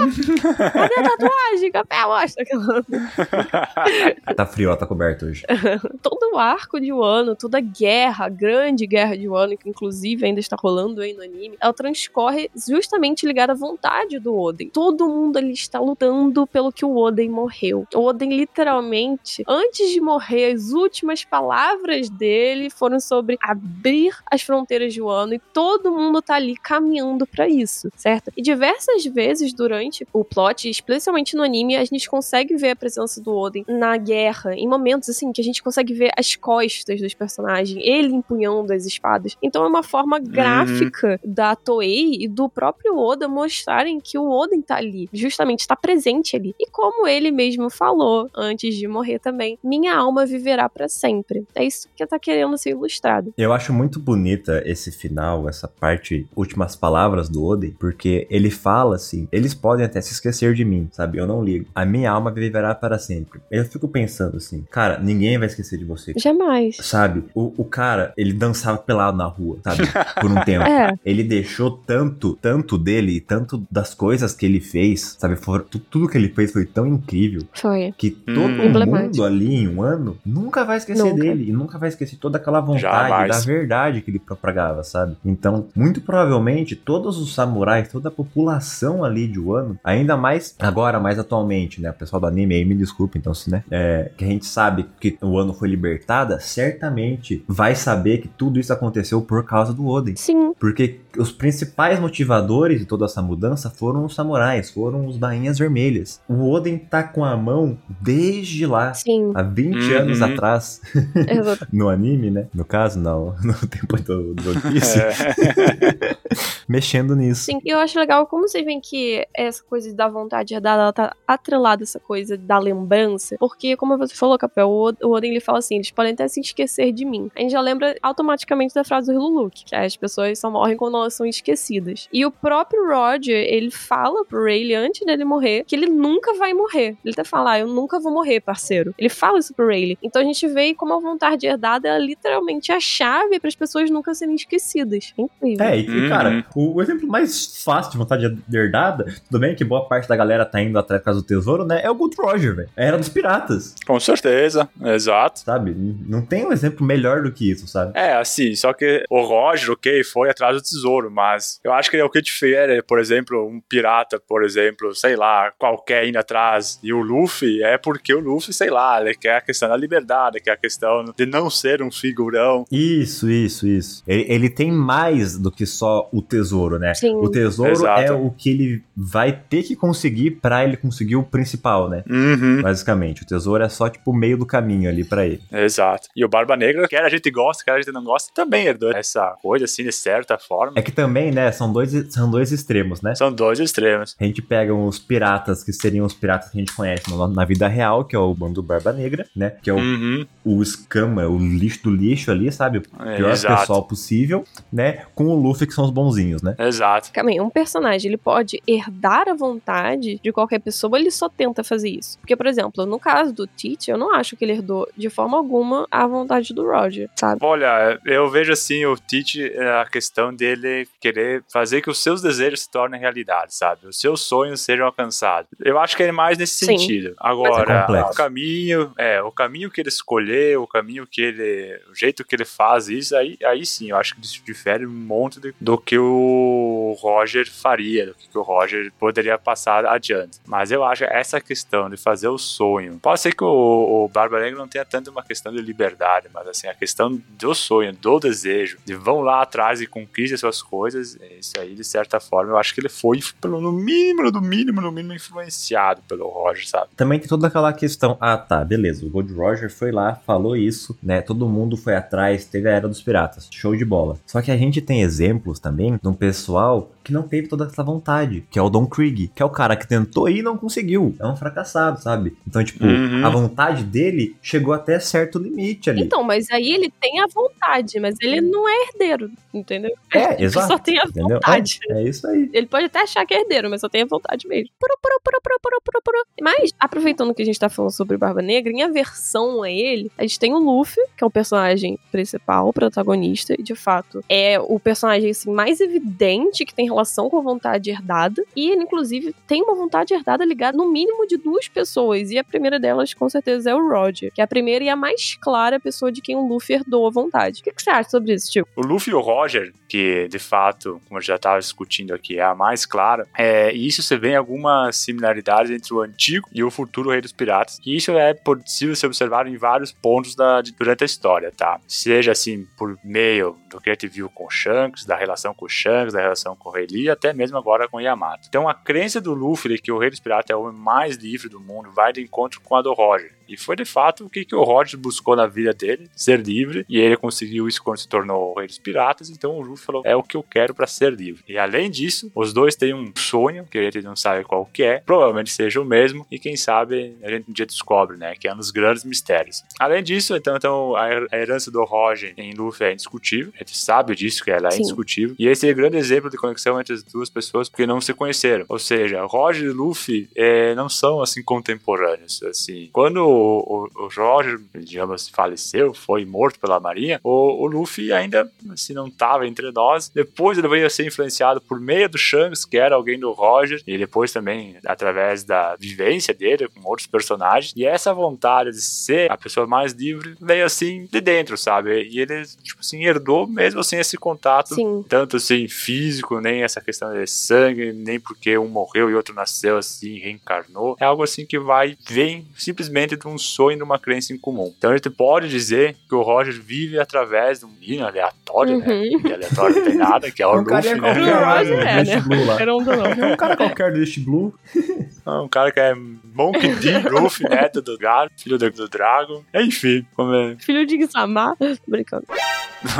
Cadê a tatuagem? Café, mostra. Tá frio, ó, tá coberto hoje. todo o arco de Wano, toda a guerra, a grande guerra de Wano, que inclusive ainda está rolando aí no anime, ela transcorre justamente ligada à vontade do Oden. Todo mundo ali está lutando pelo que o Oden morreu. O Oden, literalmente, antes de morrer, as últimas palavras dele foram sobre abrir as fronteiras de Wano e todo mundo tá ali caminhando para isso, certo? E diversas vezes durante o plot, especialmente no anime, a gente consegue ver a presença do Oden na guerra, em momentos assim que a gente consegue ver as costas dos personagens, ele empunhando as espadas. Então é uma forma gráfica da Toei e do próprio Oda mostrarem que o Oden tá ali, justamente está presente ali. E como ele mesmo falou antes de morrer também, minha alma viverá para sempre. É isso que tá querendo ser ilustrado. Eu acho muito bonita esse final, essa parte, últimas palavras do Oden, porque ele fala assim: eles podem até se esquecer de mim, sabe? Eu não ligo. A minha alma viverá para sempre. Eu fico pensando assim, cara, ninguém vai esquecer de você. Jamais. Sabe? O, o cara, ele dançava pelado na rua, sabe? Por um tempo. É. Ele deixou tanto, tanto dele, e tanto das coisas que ele fez, sabe? For, tu- tudo que ele fez foi tão incrível Foi. que todo Hum. Mundo ali em um ano nunca vai esquecer Nunca. dele e nunca vai esquecer toda aquela vontade Jamais. da verdade que ele propagava, sabe? Então, muito provavelmente todos os samurais, toda a população ali de Wano, ainda mais agora, mais atualmente, né? O pessoal do anime aí me desculpa, então se, né? É, que a gente sabe que o Wano foi libertada, certamente vai saber que tudo isso aconteceu por causa do Oden. Sim. Porque os principais motivadores de toda essa mudança foram os samurais, foram os bainhas vermelhas. O Oden tá com a mão desde lá, Sim. há 20 Uhum. anos atrás, Exato. no anime, né? No caso, não, no tempo do, do One Piece, É. mexendo nisso. Sim, e eu acho legal como vocês veem que essa coisa da vontade herdada, ela tá atrelada a essa coisa da lembrança. Porque, como você falou, Capel, o Oden ele fala assim: eles podem até se esquecer de mim. A gente já lembra automaticamente da frase do Hiluluk, que as pessoas só morrem quando elas são esquecidas. E o próprio Roger, ele fala pro Rayleigh antes dele morrer que ele nunca vai morrer. Ele até fala: ah, eu nunca vou morrer, parceiro. Ele fala isso pro Rayleigh. Então a gente vê como a vontade herdada é literalmente a chave para as pessoas nunca serem esquecidas. É incrível. É, e que, Uhum. cara, o, o exemplo mais fácil de vontade herdada, tudo bem que boa parte da galera tá indo atrás por causa do tesouro, né? É o Gold Roger, velho. A Era dos piratas, Com certeza, exato. sabe? Não tem um exemplo melhor do que isso, sabe? É, assim, só que o Roger, ok, foi atrás do tesouro, mas eu acho que é o que difere, por exemplo, um pirata, por exemplo, sei lá, qualquer indo atrás, e o Luffy é porque o Luffy, sei lá, ele quer a questão da liberdade, quer a questão de não ser um figurão. Isso, isso, isso. Ele, ele tem mais do que só o tesouro, né? Sim. O tesouro Exato. é o que ele vai ter que conseguir pra ele conseguir o principal, né? Uhum. Basicamente, o tesouro é só tipo o meio do caminho ali pra ele. Exato. E o Barba Negra, quer a gente gosta, quer a gente não gosta, também herdou essa coisa, assim, de certa forma. É que também, né, são dois, são dois extremos, né? São dois extremos. A gente pega os piratas, que seriam os piratas que a gente conhece na, na vida real, que é o bando Barba Negra, né? Que é o, Uhum. o escama, o lixo do lixo ali, sabe? O pior Exato. pessoal possível, né? Com o Luffy, que são os bonzinhos, né? Exato. Calma aí, um personagem, ele pode herdar a vontade de qualquer pessoa, ou ele só tenta fazer isso. Porque, por exemplo, no caso do Tite, eu não acho que ele herdou de forma alguma a vontade do Roger, sabe? Olha, eu vejo assim o Tite, é, a questão dele querer fazer que os seus desejos se tornem realidade, sabe? Os seus sonhos sejam alcançados. Eu acho que é mais nesse Sim. sentido. é Agora, complexo. o caminho, é, o caminho que ele escolheu, o caminho que ele, o jeito que ele faz isso, aí, aí sim, eu acho que isso difere um monte de- do que o Roger faria, do que o Roger poderia passar adiante. Mas eu acho essa questão de fazer o sonho. Pode ser que o, o Barba Negra não tenha tanto uma questão de liberdade, mas assim, a questão do sonho, do desejo, de vão lá atrás e conquistem suas coisas, isso aí, de certa forma, eu acho que ele foi, pelo, no mínimo, no mínimo, no mínimo, influenciado pelo Roger, sabe? Também tem toda aquela questão, ah tá, beleza, o Gold Roger foi lá, falou isso, né? Todo mundo foi atrás, teve a Era dos Piratas, show de bola. Só que a gente tem exemplos também de um pessoal que não teve toda essa vontade, que é o Don Krieg, que é o cara que tentou ir e não conseguiu, é um fracassado, sabe? Então, tipo, Uhum. a vontade dele chegou até certo limite ali. Então, mas aí ele tem a vontade, mas ele não é herdeiro, entendeu? é, Ele exato. só tem a Entendeu? vontade. É, é isso aí. Ele pode até achar que é herdeiro, mas só tem a vontade mesmo. Puru, puru, puru, puru, puru, puru, puru. Mas, aproveitando que a gente tá falando sobre Barba Negra, em aversão a ele, a gente tem o Luffy, que é o personagem principal, o protagonista, e de fato é o personagem assim, mais evidente que tem relação com a vontade herdada. E ele, inclusive, tem uma vontade herdada ligada no mínimo de duas pessoas. E a primeira delas, com certeza, é o Roger, que é a primeira e a mais clara pessoa de quem o Luffy herdou a vontade. O que, que você acha sobre isso, Chico? O Luffy e o Roger, que de fato, como eu já estava discutindo aqui, é a mais clara, é, e isso você vê em algumas similaridades entre o antigo e o futuro Rei dos Piratas. E isso é possível ser observado em vários pontos da, de- durante a história, tá? Seja assim, por meio do que a gente viu com o Shanks, da relação com o Shanks, da relação com o Lee, até mesmo agora com Yamato. Então a crença do Luffy de que o Rei dos Piratas é o homem mais livre do mundo vai de encontro com a do Roger. E foi de fato o que, que o Roger buscou na vida dele, ser livre, e ele conseguiu isso quando se tornou o Rei dos Piratas, então o Luffy falou, é o que eu quero para ser livre. E além disso, os dois têm um sonho, que a gente não sabe qual que é, provavelmente seja o mesmo, e quem sabe a gente um dia descobre, né, que é um dos grandes mistérios. Além disso, então, então a her- a herança do Roger em Luffy é indiscutível, a gente sabe disso, que ela é Sim. indiscutível, e esse é o grande exemplo de conexão entre as duas pessoas, porque não se conheceram. Ou seja, Roger e Luffy eh, não são, assim, contemporâneos, assim. Quando o, o Roger, digamos, faleceu, foi morto pela Marinha, o, o Luffy ainda, assim, não estava entre nós. Depois ele veio a ser influenciado por meio do Shanks, que era alguém do Roger, e depois também através da vivência dele com outros personagens. E essa vontade de ser a pessoa mais livre veio assim de dentro, sabe? E ele, tipo assim, herdou mesmo assim, esse contato, Sim. tanto assim físico, nem essa questão de sangue, nem porque um morreu e outro nasceu assim, reencarnou. É algo assim que vai, vem simplesmente de um sonho, de uma crença em comum. Então a gente pode dizer que o Roger vive através de um menino aleatório, né? Uhum. E aleatório não tem nada, que é o Um cara Luffy, é né? qualquer O Roger é, né? Blue lá. Era um do não. É um cara qualquer do West Blue. Um cara que é Monkey D. Luffy, neto do Gar, filho do, do Dragon. Enfim, como é. Filho de Samar. Tô brincando.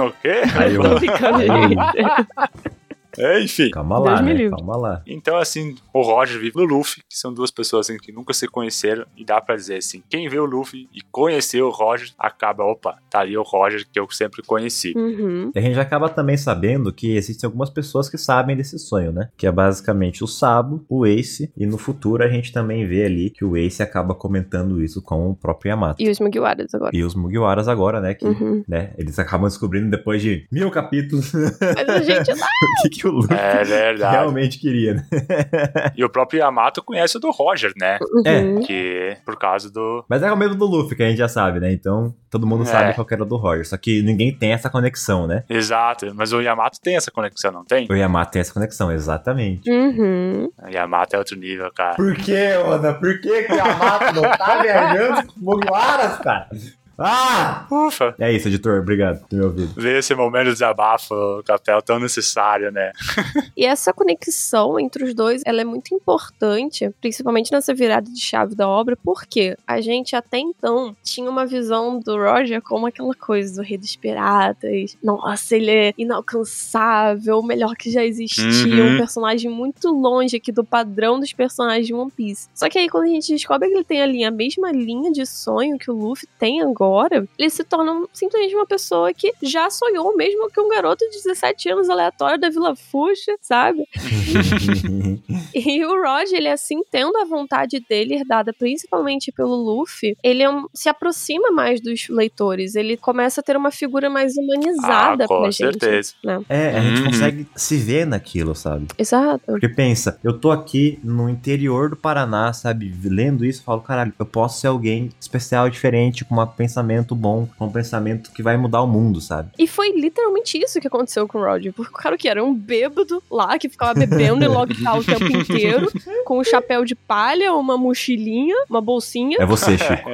O quê? Aí eu- Tô brincando, gente. É, Enfim. Calma lá, né? livre. Calma lá. Então, assim, o Roger vive no Luffy, que são duas pessoas assim, que nunca se conheceram, e dá pra dizer assim: quem vê o Luffy e conheceu o Roger, acaba, opa, tá ali o Roger que eu sempre conheci. Uhum. E a gente acaba também sabendo que existem algumas pessoas que sabem desse sonho, né? Que é basicamente o Sabo, o Ace, e no futuro a gente também vê ali que o Ace acaba comentando isso com o próprio Yamato. E os Mugiwaras agora. E os Mugiwaras agora, né? Que, Uhum. né? Eles acabam descobrindo depois de mil capítulos Mas a gente não. o que, que o Luffy É verdade. realmente queria, né? E o próprio Yamato conhece o do Roger, né? É. Uhum. Que por causa do. Mas é o mesmo do Luffy, que a gente já sabe, né? Então todo mundo É. sabe qual que era o do Roger. Só que ninguém tem essa conexão, né? Exato, mas o Yamato tem essa conexão, não tem? O Yamato tem essa conexão, exatamente. Uhum. O Yamato é outro nível, cara. Por que, Oda? Por que, que o Yamato não tá viajando com Mugiwaras, cara? Ah! Ufa! É isso, editor. Obrigado por ter me ouvido. Ver esse momento de desabafo, Capel, tão necessário, né? E essa conexão entre os dois, ela é muito importante, principalmente nessa virada de chave da obra, porque a gente até então tinha uma visão do Roger como aquela coisa do rei dos piratas. Nossa, ele é inalcançável, o melhor que já existia, Uhum. um personagem muito longe aqui do padrão dos personagens de One Piece. Só que aí quando a gente descobre que ele tem ali a mesma linha de sonho que o Luffy tem agora, ele se torna simplesmente uma pessoa que já sonhou mesmo que um garoto de 17 anos aleatório da Vila Fuxa, sabe? E o Roger, ele assim, tendo a vontade dele herdada principalmente pelo Luffy, ele é um- se aproxima mais dos leitores. Ele começa a ter uma figura mais humanizada ah, com pra gente. certeza. É, a gente Uhum. consegue se ver naquilo, sabe? Exato. Porque pensa, eu tô aqui no interior do Paraná, sabe? Lendo isso, eu falo, caralho, eu posso ser alguém especial, diferente, com um pensamento bom, com um pensamento que vai mudar o mundo, sabe? E foi literalmente isso que aconteceu com o Roger. Porque o cara que era um bêbado lá, que ficava bebendo e logo tá o tempo inteiro, com um chapéu de palha, uma mochilinha, uma bolsinha. É você, Chico.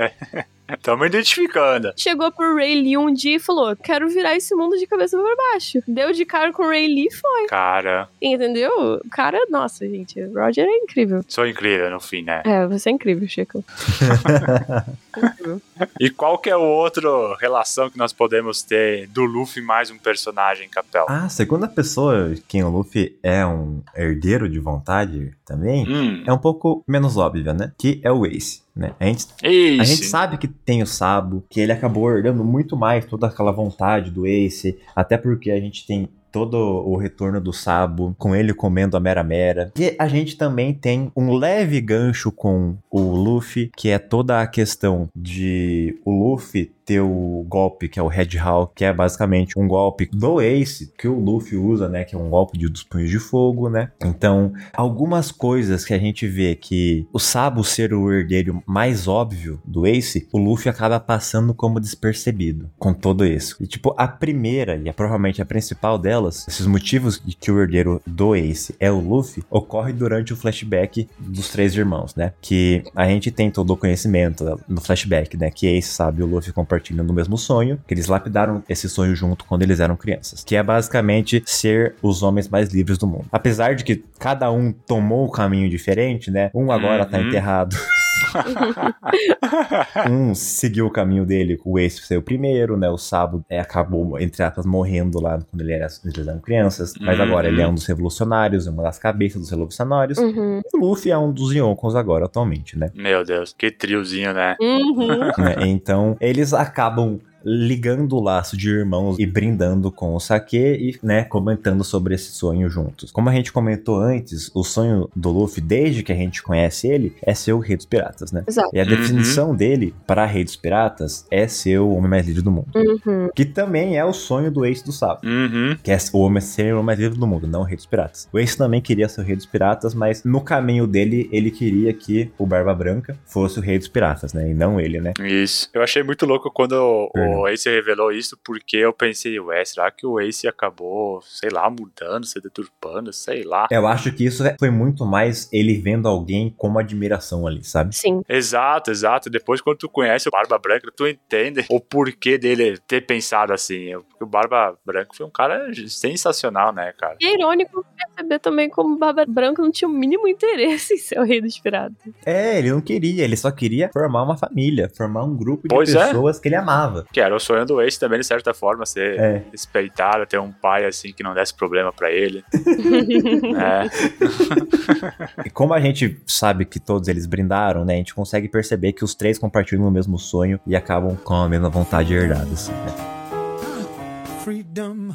Tamo identificando. Chegou pro Ray Lee um dia e falou: Quero virar esse mundo de cabeça pra baixo. Deu de cara com o Ray Lee e foi. Cara, Entendeu? O cara, nossa, gente, o Roger é incrível. sou incrível no fim, né? É, você é incrível, Chico. Incrível. E qual que é a outra relação que nós podemos ter do Luffy mais um personagem, Capel? Ah, segunda pessoa, quem o Luffy é um herdeiro de vontade também, Hum, é um pouco menos óbvia, né? Que é o Ace, né? A gente. A gente sabe que tem o Sabo, que ele acabou herdando muito mais toda aquela vontade do Ace, até porque a gente tem todo o retorno do Sabo, com ele comendo a Mera Mera. E a gente também tem um leve gancho com o Luffy, que é toda a questão de o Luffy ter o golpe que é o Red Hawk, que é basicamente um golpe do Ace que o Luffy usa, né, que é um golpe de, dos punhos de fogo, né? Então, algumas coisas que a gente vê que o Sabo ser o herdeiro mais óbvio do Ace, o Luffy acaba passando como despercebido com todo isso. E tipo, a primeira e é provavelmente a principal delas, esses motivos de que o herdeiro do Ace é o Luffy, ocorre durante o flashback dos três irmãos, né? Que a gente tem todo o conhecimento no flashback, né? Que Ace sabe o Luffy compartilham do mesmo sonho, que eles lapidaram esse sonho junto quando eles eram crianças, que é basicamente ser os homens mais livres do mundo. Apesar de que cada um tomou um caminho diferente, né? Um agora tá Uhum. enterrado. um seguiu o caminho dele, o Ace saiu primeiro, né? O Sabo é, acabou, entre aspas, morrendo lá quando ele era, quando eles eram crianças. Mas Uhum. agora ele é um dos revolucionários, é uma das cabeças dos revolucionários. Uhum. O Luffy é um dos Yonkos agora, atualmente, né? Meu Deus, que triozinho, né? Uhum. né? Então, eles acabam ligando o laço de irmãos e brindando com o sake e, né, comentando sobre esse sonho juntos. Como a gente comentou antes, o sonho do Luffy, desde que a gente conhece ele, é ser o rei dos piratas, né? Exato. E a Uhum. definição dele para rei dos piratas é ser o homem mais livre do mundo. Uhum. Que também é o sonho do Ace do Sabo. Uhum. Que é o homem ser o homem mais livre do mundo, não o rei dos piratas. O Ace também queria ser o rei dos piratas, mas no caminho dele, ele queria que o Barba Branca fosse o rei dos piratas, né? E não ele, né? Isso. Eu achei muito louco quando o Verdade. Ace revelou isso, porque eu pensei, ué, será que o Ace acabou, sei lá, mudando, se deturpando, sei lá. Eu acho que isso foi muito mais ele vendo alguém como admiração ali, sabe? Sim. Exato, exato. Depois, quando tu conhece o Barba Branca, tu entende o porquê dele ter pensado assim. Porque o Barba Branca foi um cara sensacional, né, cara? E é irônico perceber também como o Barba Branca não tinha o mínimo interesse em ser o rei dos piratas. É, ele não queria, ele só queria formar uma família, formar um grupo de Pois é. pessoas que ele amava. Que era o sonho do Ace também, de certa forma, ser É. respeitado, ter um pai assim que não desse problema pra ele. é. E como a gente sabe que todos eles brindaram, né? A gente consegue perceber que os três compartilham o mesmo sonho e acabam com a mesma vontade herdada, assim, né? freedom.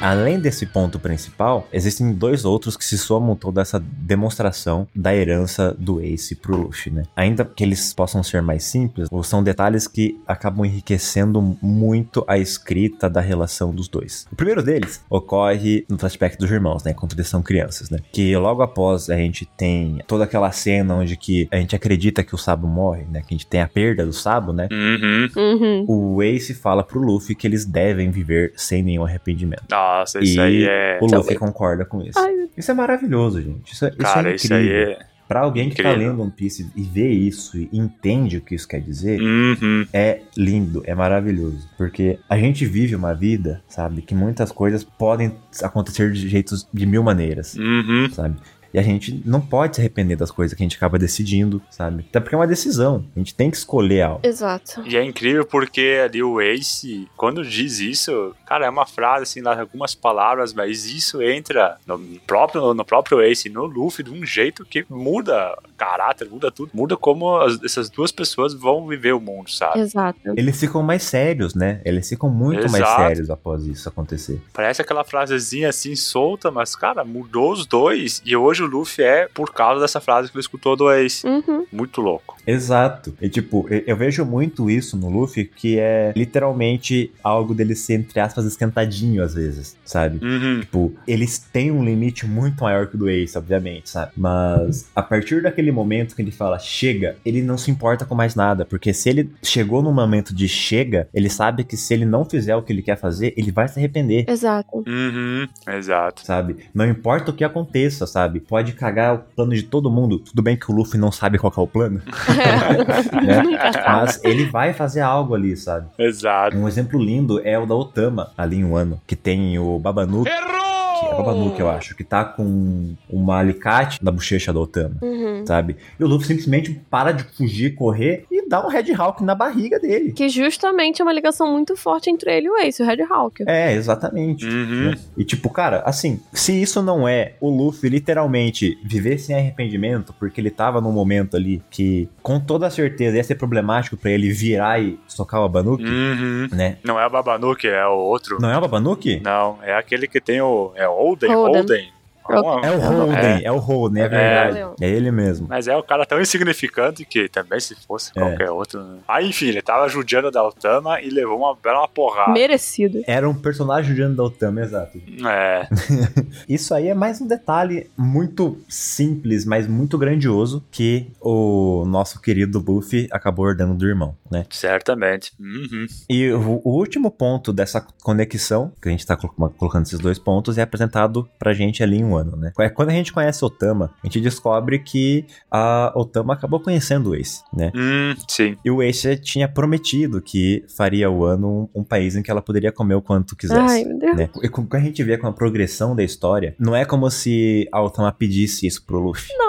Além desse ponto principal, existem dois outros que se somam toda essa demonstração da herança do Ace pro Luffy, né? Ainda que eles possam ser mais simples, ou são detalhes que acabam enriquecendo muito a escrita da relação dos dois. O primeiro deles ocorre no flashback dos irmãos, né? Quando eles são crianças, né? Que logo após a gente tem toda aquela cena onde que a gente acredita que o Sabo morre, né? Que a gente tem a perda do Sabo, né? Uhum. Uhum. O Ace fala pro Luffy que eles devem viver sem nenhum arrependimento. Nossa, isso E aí é. O Luffy concorda com isso. Ai, meu Isso é maravilhoso, gente. Isso é, isso Cara, é isso aí incrível. é. Pra alguém que tá incrível. lendo One Piece e vê isso e entende o que isso quer dizer, Uhum. é lindo, é maravilhoso. Porque a gente vive uma vida, sabe, que muitas coisas podem acontecer de jeitos de mil maneiras, Uhum. sabe? E a gente não pode se arrepender das coisas que a gente acaba decidindo, sabe? Até porque é uma decisão. A gente tem que escolher algo. Exato. E é incrível porque ali o Ace, quando diz isso, cara, é uma frase assim, lá, algumas palavras, mas isso entra no próprio, no próprio Ace, no Luffy, de um jeito que muda caráter, muda tudo, muda como as- essas duas pessoas vão viver o mundo, sabe? Exato. Eles ficam mais sérios, né? Eles ficam muito mais Exato. sérios após isso acontecer. Parece aquela frasezinha assim solta, mas cara, mudou os dois e hoje o Luffy é por causa dessa frase que ele escutou do Ace. Uhum. Muito louco. Exato. E tipo, eu- eu vejo muito isso no Luffy, que é literalmente algo dele ser, entre aspas, esquentadinho às vezes, sabe? Uhum. Tipo, eles têm um limite muito maior que o do Ace, obviamente, sabe? Mas a partir daquele momento que ele fala chega, ele não se importa com mais nada, porque se ele chegou no momento de chega, ele sabe que se ele não fizer o que ele quer fazer, ele vai se arrepender. Exato. Uhum. Exato. Sabe? Não importa o que aconteça, sabe? Pode cagar o plano de todo mundo. Tudo bem que o Luffy não sabe qual que é o plano, né? Mas ele vai fazer algo ali, sabe? Exato. Um exemplo lindo é o da Otama, ali em Wano, que tem o Babanuki. Que é o Babanuki, eu acho, que tá com uma alicate na bochecha da Otama, Uhum. sabe? E o Luffy simplesmente para de fugir, correr e dá um Red Hawk na barriga dele. Que justamente é uma ligação muito forte entre ele e o Ace, o Red Hawk. É, exatamente. Uhum. né? E tipo, cara, assim, se isso não é o Luffy literalmente viver sem arrependimento, porque ele tava num momento ali que com toda certeza ia ser problemático pra ele virar e socar o Babanuki, Uhum. né? Não é o Babanuki, é o outro. Não é o Babanuki? Não, é aquele que tem o. É Holden? Holden. Holden. É o Holden, é, o Holden, é verdade. É, ele mesmo. Mas é o cara tão insignificante que também se fosse É. qualquer outro. Né? Aí, enfim, ele tava judiando da Altama e levou uma bela porrada. Merecido. Era um personagem judiando da Otama, exato. É. Isso aí é mais um detalhe muito simples, mas muito grandioso que o nosso querido Luffy acabou herdando do irmão, né? Certamente. Uhum. E o, o último ponto dessa conexão, que a gente tá colo- colocando esses dois pontos, é apresentado pra gente ali em um ano, né? É Quando a gente conhece Otama, a gente descobre que a Otama acabou conhecendo o Ace, né? Hum, sim. E o Ace tinha prometido que faria o ano um, um país em que ela poderia comer o quanto quisesse. Ai, meu Deus. né? E com- quando a gente vê com a progressão da história, não é como se a Otama pedisse isso pro Luffy. Não.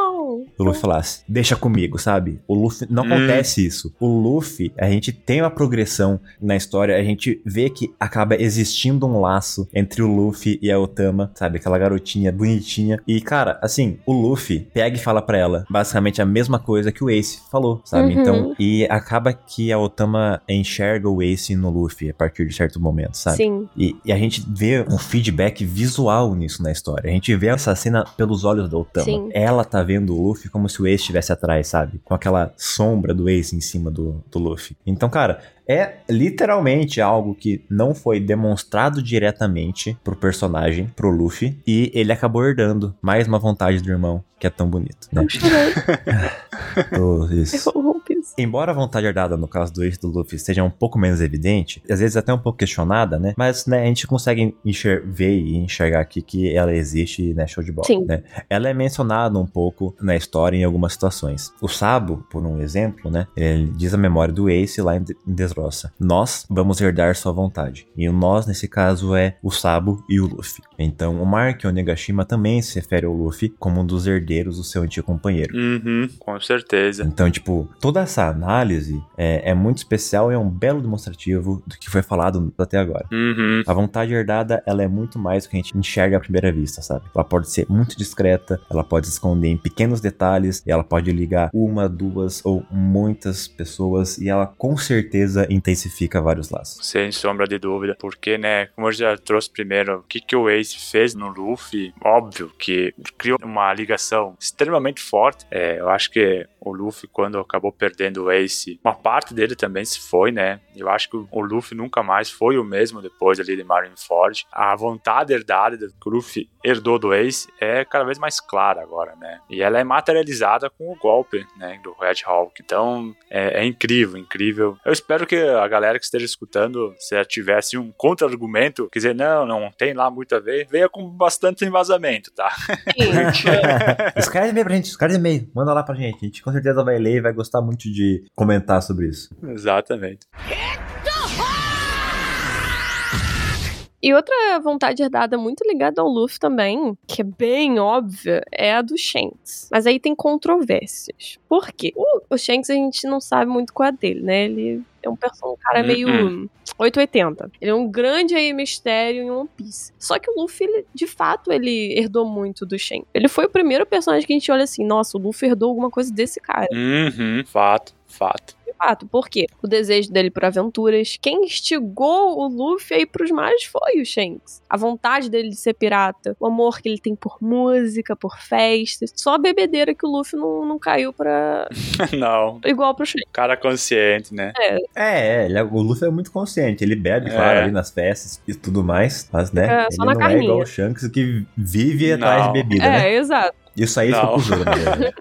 O Luffy falasse, deixa comigo, sabe? O Luffy, não Hum. acontece isso. O Luffy, a gente tem uma progressão na história, a gente vê que acaba existindo um laço entre o Luffy e a Otama, sabe? Aquela garotinha bonitinha. E, cara, assim, o Luffy pega e fala pra ela basicamente a mesma coisa que o Ace falou, sabe? Uhum. Então, e acaba que a Otama enxerga o Ace no Luffy a partir de certo momento, sabe? Sim. E, e a gente vê um feedback visual nisso na história. A gente vê essa cena pelos olhos da Otama. Sim. Ela tá vendo o Luffy como se o Ace estivesse atrás, sabe? Com aquela sombra do Ace em cima do, do Luffy. Então, cara, é literalmente algo que não foi demonstrado diretamente pro personagem, pro Luffy, e ele acabou herdando mais uma vontade do irmão, que é tão bonito, né? Chorando. Oh, isso. Eu isso. Embora a vontade herdada no caso do Ace e do Luffy seja um pouco menos evidente, às vezes até um pouco questionada, né? Mas né, a gente consegue enxer ver e enxergar aqui que ela existe, né? Show de bola. Sim. Né? Ela é mencionada um pouco na história em algumas situações. O Sabo, por um exemplo, né? Ele diz a memória do Ace lá em De- em Dressrosa. Nós vamos herdar sua vontade. E o nós, nesse caso, é o Sabo e o Luffy. Então, o Mark Onegashima também se refere ao Luffy como um dos herdeiros do seu antigo companheiro. Uhum, com certeza. Então, tipo, toda essa análise é, é muito especial e é um belo demonstrativo do que foi falado até agora. Uhum. A vontade herdada, ela é muito mais do que a gente enxerga à primeira vista, sabe? Ela pode ser muito discreta, ela pode se esconder em pequenos detalhes, ela pode ligar uma, duas ou muitas pessoas e ela com certeza intensifica vários laços. Sem sombra de dúvida, porque, né, como eu já trouxe primeiro, o que, que o Ace fez no Luffy, óbvio que criou uma ligação extremamente forte. É, eu acho que o Luffy, quando acabou perdendo o Ace, uma parte dele também se foi, né? Eu acho que o Luffy nunca mais foi o mesmo depois ali de Marineford. A vontade herdada que o Luffy herdou do Ace é cada vez mais clara agora, né? E ela é materializada com o golpe, né, do Red Hawk. Então, é, é incrível, incrível. Eu espero que a galera que esteja escutando, se ela tivesse um contra-argumento, quer dizer, não, não tem lá muito a ver, venha com bastante embasamento, tá? escreve e-mail pra gente, escreve e-mail, manda lá pra gente. A gente com certeza vai ler e vai gostar muito de comentar sobre isso. Exatamente. E outra vontade herdada muito ligada ao Luffy também, que é bem óbvia, é a do Shanks. Mas aí tem controvérsias. Por quê? O, o Shanks a gente não sabe muito qual é a dele, né? Ele é um, um cara Uhum. meio 880. Ele é um grande aí mistério em One Piece. Só que o Luffy, ele, de fato, ele herdou muito do Shanks. Ele foi o primeiro personagem que a gente olha assim, nossa, o Luffy herdou alguma coisa desse cara. Uhum, fato, fato. Fato, por quê? O desejo dele por aventuras. Quem instigou o Luffy aí pros mares foi o Shanks. A vontade dele de ser pirata, o amor que ele tem por música, por festas. Só a bebedeira que o Luffy não, não caiu pra. não, igual pro Shanks. cara consciente, né? É, é ele é- o Luffy é muito consciente. Ele bebe, É. claro, ali nas festas e tudo mais. Mas, né? É, ele só na não é carninha. igual o Shanks que vive atrás Não. de bebida, É, né? exato, Isso aí Não. ficou pro jogo, na verdade.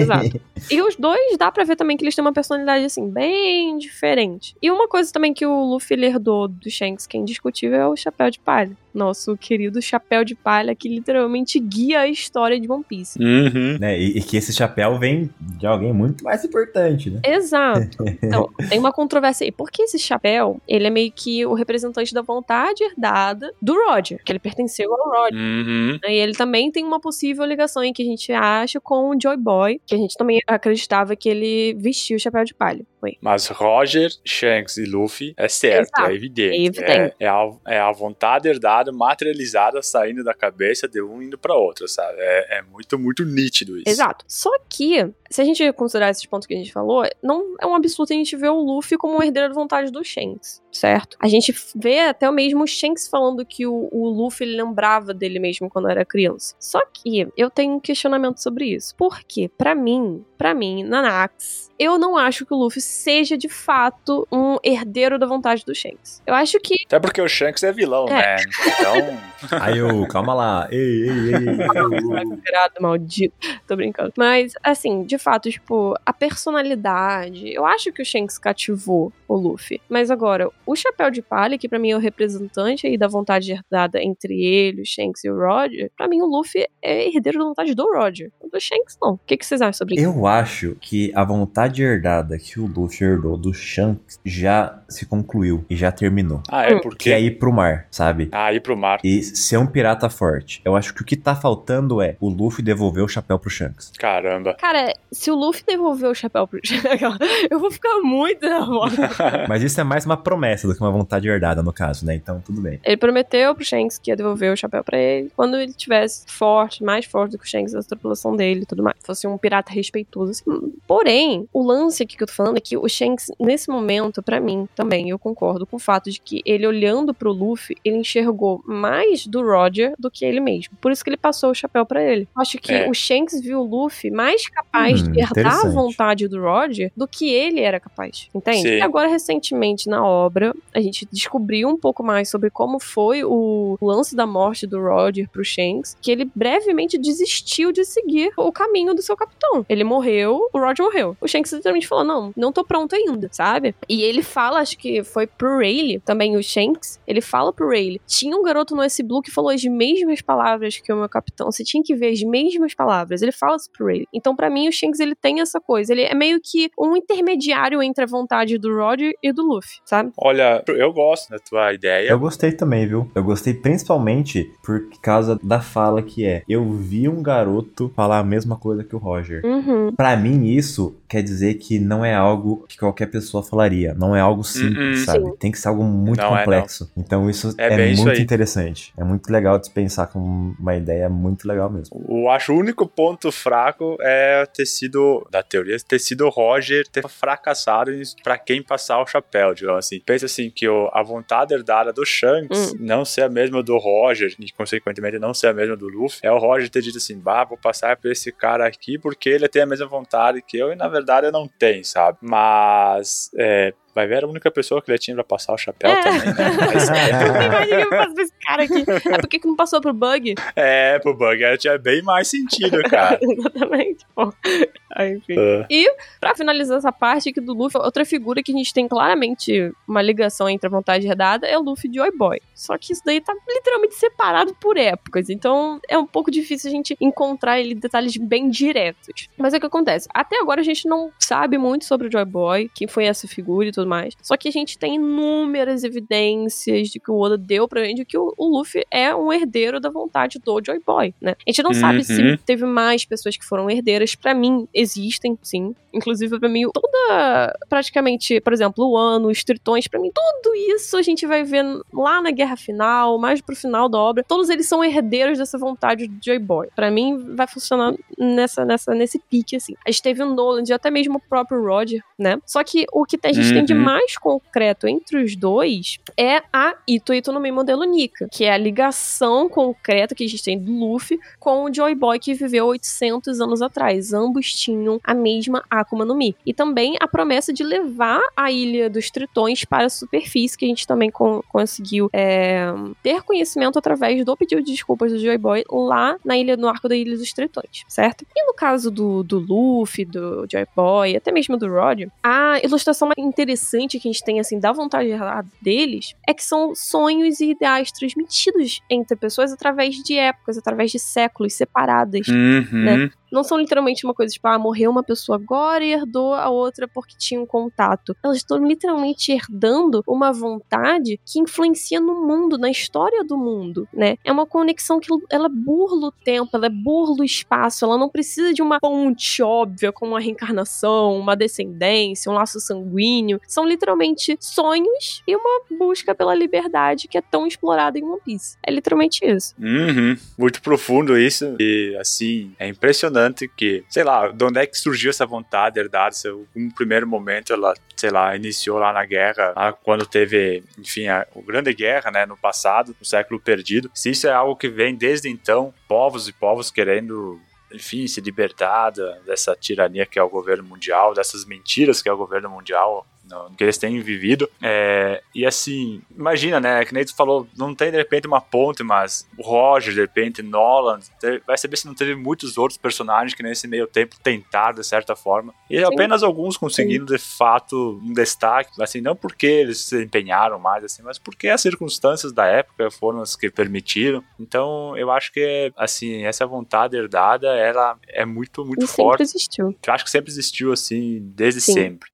exato. E os dois dá pra ver também que eles têm uma personalidade assim, bem diferente. E uma coisa também que o Luffy herdou do Shanks, que é indiscutível, é o chapéu de palha. Nosso querido chapéu de palha que literalmente guia a história de One Piece. Uhum. né? E, e que esse chapéu vem de alguém muito mais importante, né? Exato. Então, tem uma controvérsia aí. Porque esse chapéu, ele é meio que o representante da vontade herdada do Roger, que ele pertenceu ao Roger. Uhum. E ele também tem uma possível ligação aí que a gente acha com o Joy Boy, que a gente também acreditava que ele vestiu o chapéu de palha. Foi. Mas Roger, Shanks e Luffy é certo, Exato, é evidente. é evidente. É, é a, é a vontade herdada, materializada, saindo da cabeça de um indo pra outra, sabe? É, é muito, muito nítido isso. Exato. Só que, se a gente considerar esses pontos que a gente falou, não é um absurdo a gente ver o Luffy como um herdeiro da vontade do Shanks, certo? A gente vê até o mesmo Shanks falando que o, o Luffy ele lembrava dele mesmo quando era criança. Só que eu tenho um questionamento sobre isso. Porque, pra mim, pra mim, Nanax, eu não acho que o Luffy seja de fato um herdeiro da vontade do Shanks. Eu acho que Até porque o Shanks é vilão, É. né? Então, Aí eu, calma lá. Ei, ei, ei. Desesperado, maldito. Tô brincando. Mas, assim, de fato, tipo, a personalidade. Eu acho que o Shanks cativou o Luffy. Mas agora, o Chapéu de Palha, que pra mim é o representante aí da vontade herdada entre ele, o Shanks e o Roger, pra mim o Luffy é herdeiro da vontade do Roger. O do Shanks, não. O que, que vocês acham sobre isso? Eu acho que a vontade herdada que o Luffy herdou do Shanks já se concluiu e já terminou. Ah, é Hum. porque. Que é ir pro mar, sabe? Ah, ir pro mar. E ser um pirata forte. Eu acho que o que tá faltando é o Luffy devolver o chapéu pro Shanks. Caramba. Cara, se o Luffy devolver o chapéu pro eu vou ficar muito nervosa. Mas isso é mais uma promessa do que uma vontade herdada, no caso, né? Então, tudo bem. Ele prometeu pro Shanks que ia devolver o chapéu pra ele quando ele tivesse forte, mais forte do que o Shanks da tripulação dele e tudo mais. Fosse um pirata respeitoso. assim. Porém, o lance aqui que eu tô falando é que o Shanks, nesse momento, pra mim, também, eu concordo com o fato de que ele olhando pro Luffy, ele enxergou mais do Roger do que ele mesmo. Por isso que ele passou o chapéu pra ele. Acho que É. o Shanks viu o Luffy mais capaz Hum, de herdar a vontade do Roger do que ele era capaz. Entende? Sim. E agora, recentemente, na obra, a gente descobriu um pouco mais sobre como foi o lance da morte do Roger pro Shanks, que ele brevemente desistiu de seguir o caminho do seu capitão. Ele morreu, o Roger morreu. O Shanks literalmente falou: Não, não tô pronto ainda, sabe? E ele fala, acho que foi pro Rayleigh, também o Shanks, ele fala pro Rayleigh: Tinha um garoto no S Blue que falou as mesmas palavras que o meu capitão. Você tinha que ver as mesmas palavras. Ele fala isso pro Rayleigh. Então, pra mim, o Shanks ele tem essa coisa. Ele é meio que um intermediário entre a vontade do Roger e do Luffy, sabe? Olha, eu gosto da tua ideia. Eu gostei também, viu? Eu gostei principalmente por causa da fala que é: eu vi um garoto falar a mesma coisa que o Roger. Uhum. Pra mim, isso quer dizer que não é algo que qualquer pessoa falaria. Não é algo simples, Uhum. sabe? Sim. Tem que ser algo muito Não é, complexo. Então, isso É é, isso muito aí. interessante. É muito legal de pensar com uma ideia muito legal mesmo. Eu acho o único ponto fraco é ter sido, da teoria, ter sido o Roger ter fracassado pra quem passar o chapéu, digamos assim. Pensa assim, que o- a vontade herdada do Shanks não ser a mesma do Roger, e consequentemente não ser a mesma do Luffy, é o Roger ter dito assim, bah, vou passar pra esse cara aqui porque ele tem a mesma vontade que eu, e na verdade eu não tenho, sabe? Mas, é, vai ver, era a única pessoa que ele tinha pra passar o chapéu É. também, né? Mas, Imagina pra esse cara aqui. É por que não passou pro Bug? é, pro Bug era- tinha bem mais sentido, cara. Exatamente. Bom, aí, enfim. É. Pra finalizar essa parte aqui do Luffy, outra figura que a gente tem claramente uma ligação entre a vontade herdada é o Luffy de Joy Boy. Só que isso daí tá literalmente separado por épocas, então é um pouco difícil a gente encontrar ele detalhes bem diretos. Mas é o que acontece, até agora a gente não sabe muito sobre o Joy Boy, quem foi essa figura e tudo mais. Só que a gente tem inúmeras evidências de que o Oda deu pra gente que o, o Luffy é um herdeiro da vontade do Joy Boy, né? A gente não sabe Uhum. se teve mais pessoas que foram herdeiras. Pra mim, existem, sim. Inclusive, pra mim, toda. Praticamente, por exemplo, o ano, os tritões, pra mim, tudo isso a gente vai ver lá na Guerra Final, mais pro final da obra. Todos eles são herdeiros dessa vontade do Joy Boy. Pra mim, vai funcionar nessa, nessa, nesse pique, assim. A gente teve o Nolan e até mesmo o próprio Roger, né? Só que o que a gente tem de Uhum. mais concreto entre os dois é a Ito Ito no meio modelo Nika, que é a ligação concreta que a gente tem do Luffy com o Joy Boy que viveu 800 anos atrás. Ambos tinham a mesma Akuma no Mi. E também a promessa de levar a Ilha dos Tritões para a superfície, que a gente também con- conseguiu é, ter conhecimento através do pedido de desculpas do Joy Boy lá na ilha, no arco da Ilha dos Tritões, certo? E no caso do, do Luffy, do Joy Boy, até mesmo do Roger, a ilustração mais interessante que a gente tem, assim, da vontade deles é que são sonhos e ideais transmitidos entre pessoas através de épocas, através de séculos separadas. Uhum. Né? Não são literalmente uma coisa tipo, ah, morreu uma pessoa agora e herdou a outra porque tinha um contato. Elas estão literalmente herdando uma vontade que influencia no mundo, na história do mundo, né? É uma conexão que ela burla o tempo, ela burla o espaço, ela não precisa de uma ponte óbvia como uma reencarnação, uma descendência, um laço sanguíneo. São literalmente sonhos e uma busca pela liberdade que é tão explorada em One Piece. É literalmente isso. Uhum. Muito profundo isso. E assim, é impressionante que, sei lá, de onde é que surgiu essa vontade herdada? Se um primeiro momento ela, sei lá, iniciou lá na guerra, lá quando teve, enfim, a, a grande guerra, né, no passado, no século perdido. Se isso é algo que vem desde então, povos e povos querendo enfim, se libertar dessa tirania que é o governo mundial, dessas mentiras que é o governo mundial no que eles têm vivido. É, e assim, imagina, né? Que nem tu falou, não tem de repente uma ponte, mas Roger, de repente, Nolan, vai saber se não teve muitos outros personagens que nesse meio tempo tentaram, de certa forma. E Sim. apenas alguns conseguiram, Sim. de fato, um destaque, assim, não porque eles se empenharam mais, assim, mas porque as circunstâncias da época foram as que permitiram. Então, eu acho que, assim, essa vontade herdada, ela é muito, muito e forte. sempre existiu. Eu acho que sempre existiu, assim, desde Sim. sempre.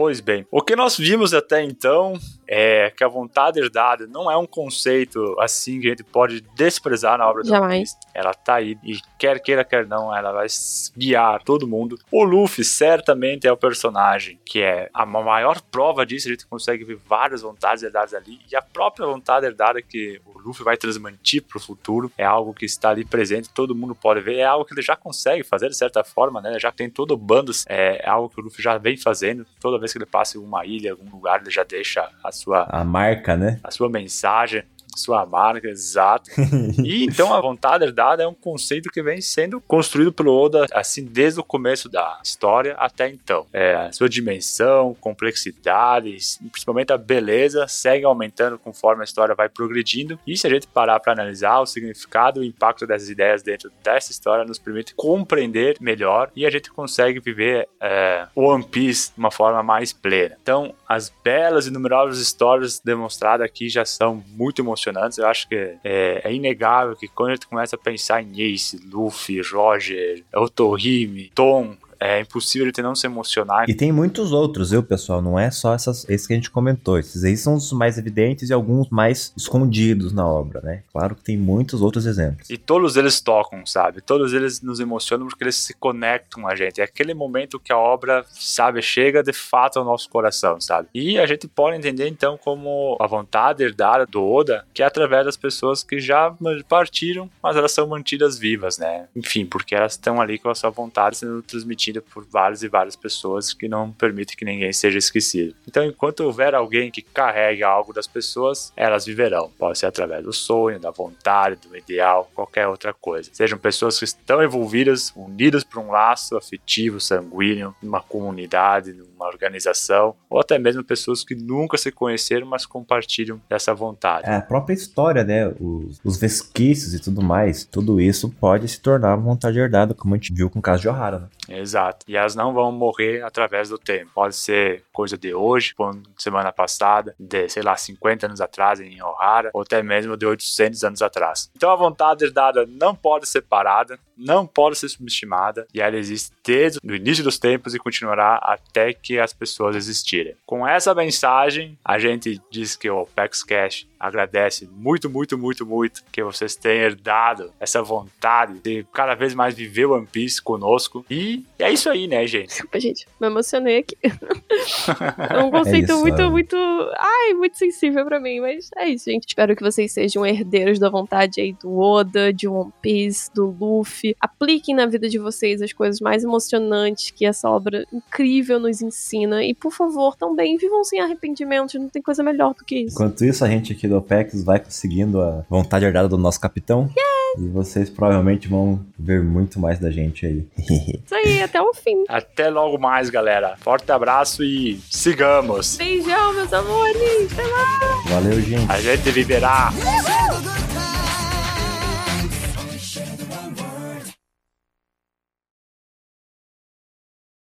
Pois bem, o que nós vimos até então é que a vontade herdada não é um conceito assim que a gente pode desprezar na obra do Jamais. Ela tá aí e quer queira, quer não, ela vai guiar todo mundo. O Luffy certamente é o personagem que é a maior prova disso. A gente consegue ver várias vontades herdadas ali e a própria vontade herdada que o Luffy vai transmitir pro futuro é algo que está ali presente, todo mundo pode ver. É algo que ele já consegue fazer de certa forma, né? Já tem todo o bando, é, é algo que o Luffy já vem fazendo. Toda vez que ele passa em uma ilha, algum lugar, ele já deixa a sua a marca, né? A sua mensagem sua marca, exato. e então a vontade herdada é um conceito que vem sendo construído pelo Oda assim desde o começo da história até então. É, a sua dimensão, complexidade, principalmente a beleza segue aumentando conforme a história vai progredindo. E se a gente parar para analisar o significado e o impacto dessas ideias dentro dessa história nos permite compreender melhor e a gente consegue viver é, One Piece de uma forma mais plena. Então, as belas e numerosas histórias demonstradas aqui já são muito emocionantes emocionantes. Eu acho que é, é, inegável que quando a gente começa a pensar em Ace, Luffy, Roger, Otohime, Tom, é impossível ele não se emocionar. E tem muitos outros, viu, pessoal? Não é só essas, esses que a gente comentou. Esses aí são os mais evidentes e alguns mais escondidos na obra, né? Claro que tem muitos outros exemplos. E todos eles tocam, sabe? Todos eles nos emocionam porque eles se conectam a gente. É aquele momento que a obra, sabe, chega de fato ao nosso coração, sabe? E a gente pode entender então como a vontade herdada do Oda, que é através das pessoas que já partiram, mas elas são mantidas vivas, né? Enfim, porque elas estão ali com a sua vontade sendo transmitida por várias e várias pessoas que não permite que ninguém seja esquecido. Então, enquanto houver alguém que carregue algo das pessoas, elas viverão. Pode ser através do sonho, da vontade, do ideal, qualquer outra coisa. Sejam pessoas que estão envolvidas, unidas por um laço afetivo, sanguíneo, numa comunidade, numa organização, ou até mesmo pessoas que nunca se conheceram, mas compartilham dessa vontade. É, a própria história, né? Os, os vesquícios e tudo mais, tudo isso pode se tornar vontade herdada, como a gente viu com o caso de Ohara, né? Exato. E elas não vão morrer através do tempo. Pode ser coisa de hoje, semana passada, de, sei lá, 50 anos atrás em Ohara, ou até mesmo de 800 anos atrás. Então a vontade herdada não pode ser parada, não pode ser subestimada, e ela existe desde o início dos tempos e continuará até que as pessoas existirem. Com essa mensagem, a gente diz que o Opex Cash agradece muito, muito, muito, muito que vocês tenham herdado essa vontade de cada vez mais viver One Piece conosco. E é isso aí, né, gente? Desculpa, gente, me emocionei aqui. é um conceito é muito, muito. Ai, muito sensível para mim, mas é isso, gente. Espero que vocês sejam herdeiros da vontade aí do Oda, de One Piece, do Luffy. Apliquem na vida de vocês as coisas mais emocionantes que essa obra incrível nos ensina. E, por favor, também vivam sem arrependimentos. Não tem coisa melhor do que isso. Enquanto isso, a gente aqui do OPEX vai conseguindo a vontade herdada do nosso capitão. Yes! E vocês provavelmente vão ver muito mais da gente aí. Isso aí, até o fim. Até logo mais, galera. Forte abraço e sigamos. Beijão, meus amores. Até lá. Valeu, gente. A gente viverá.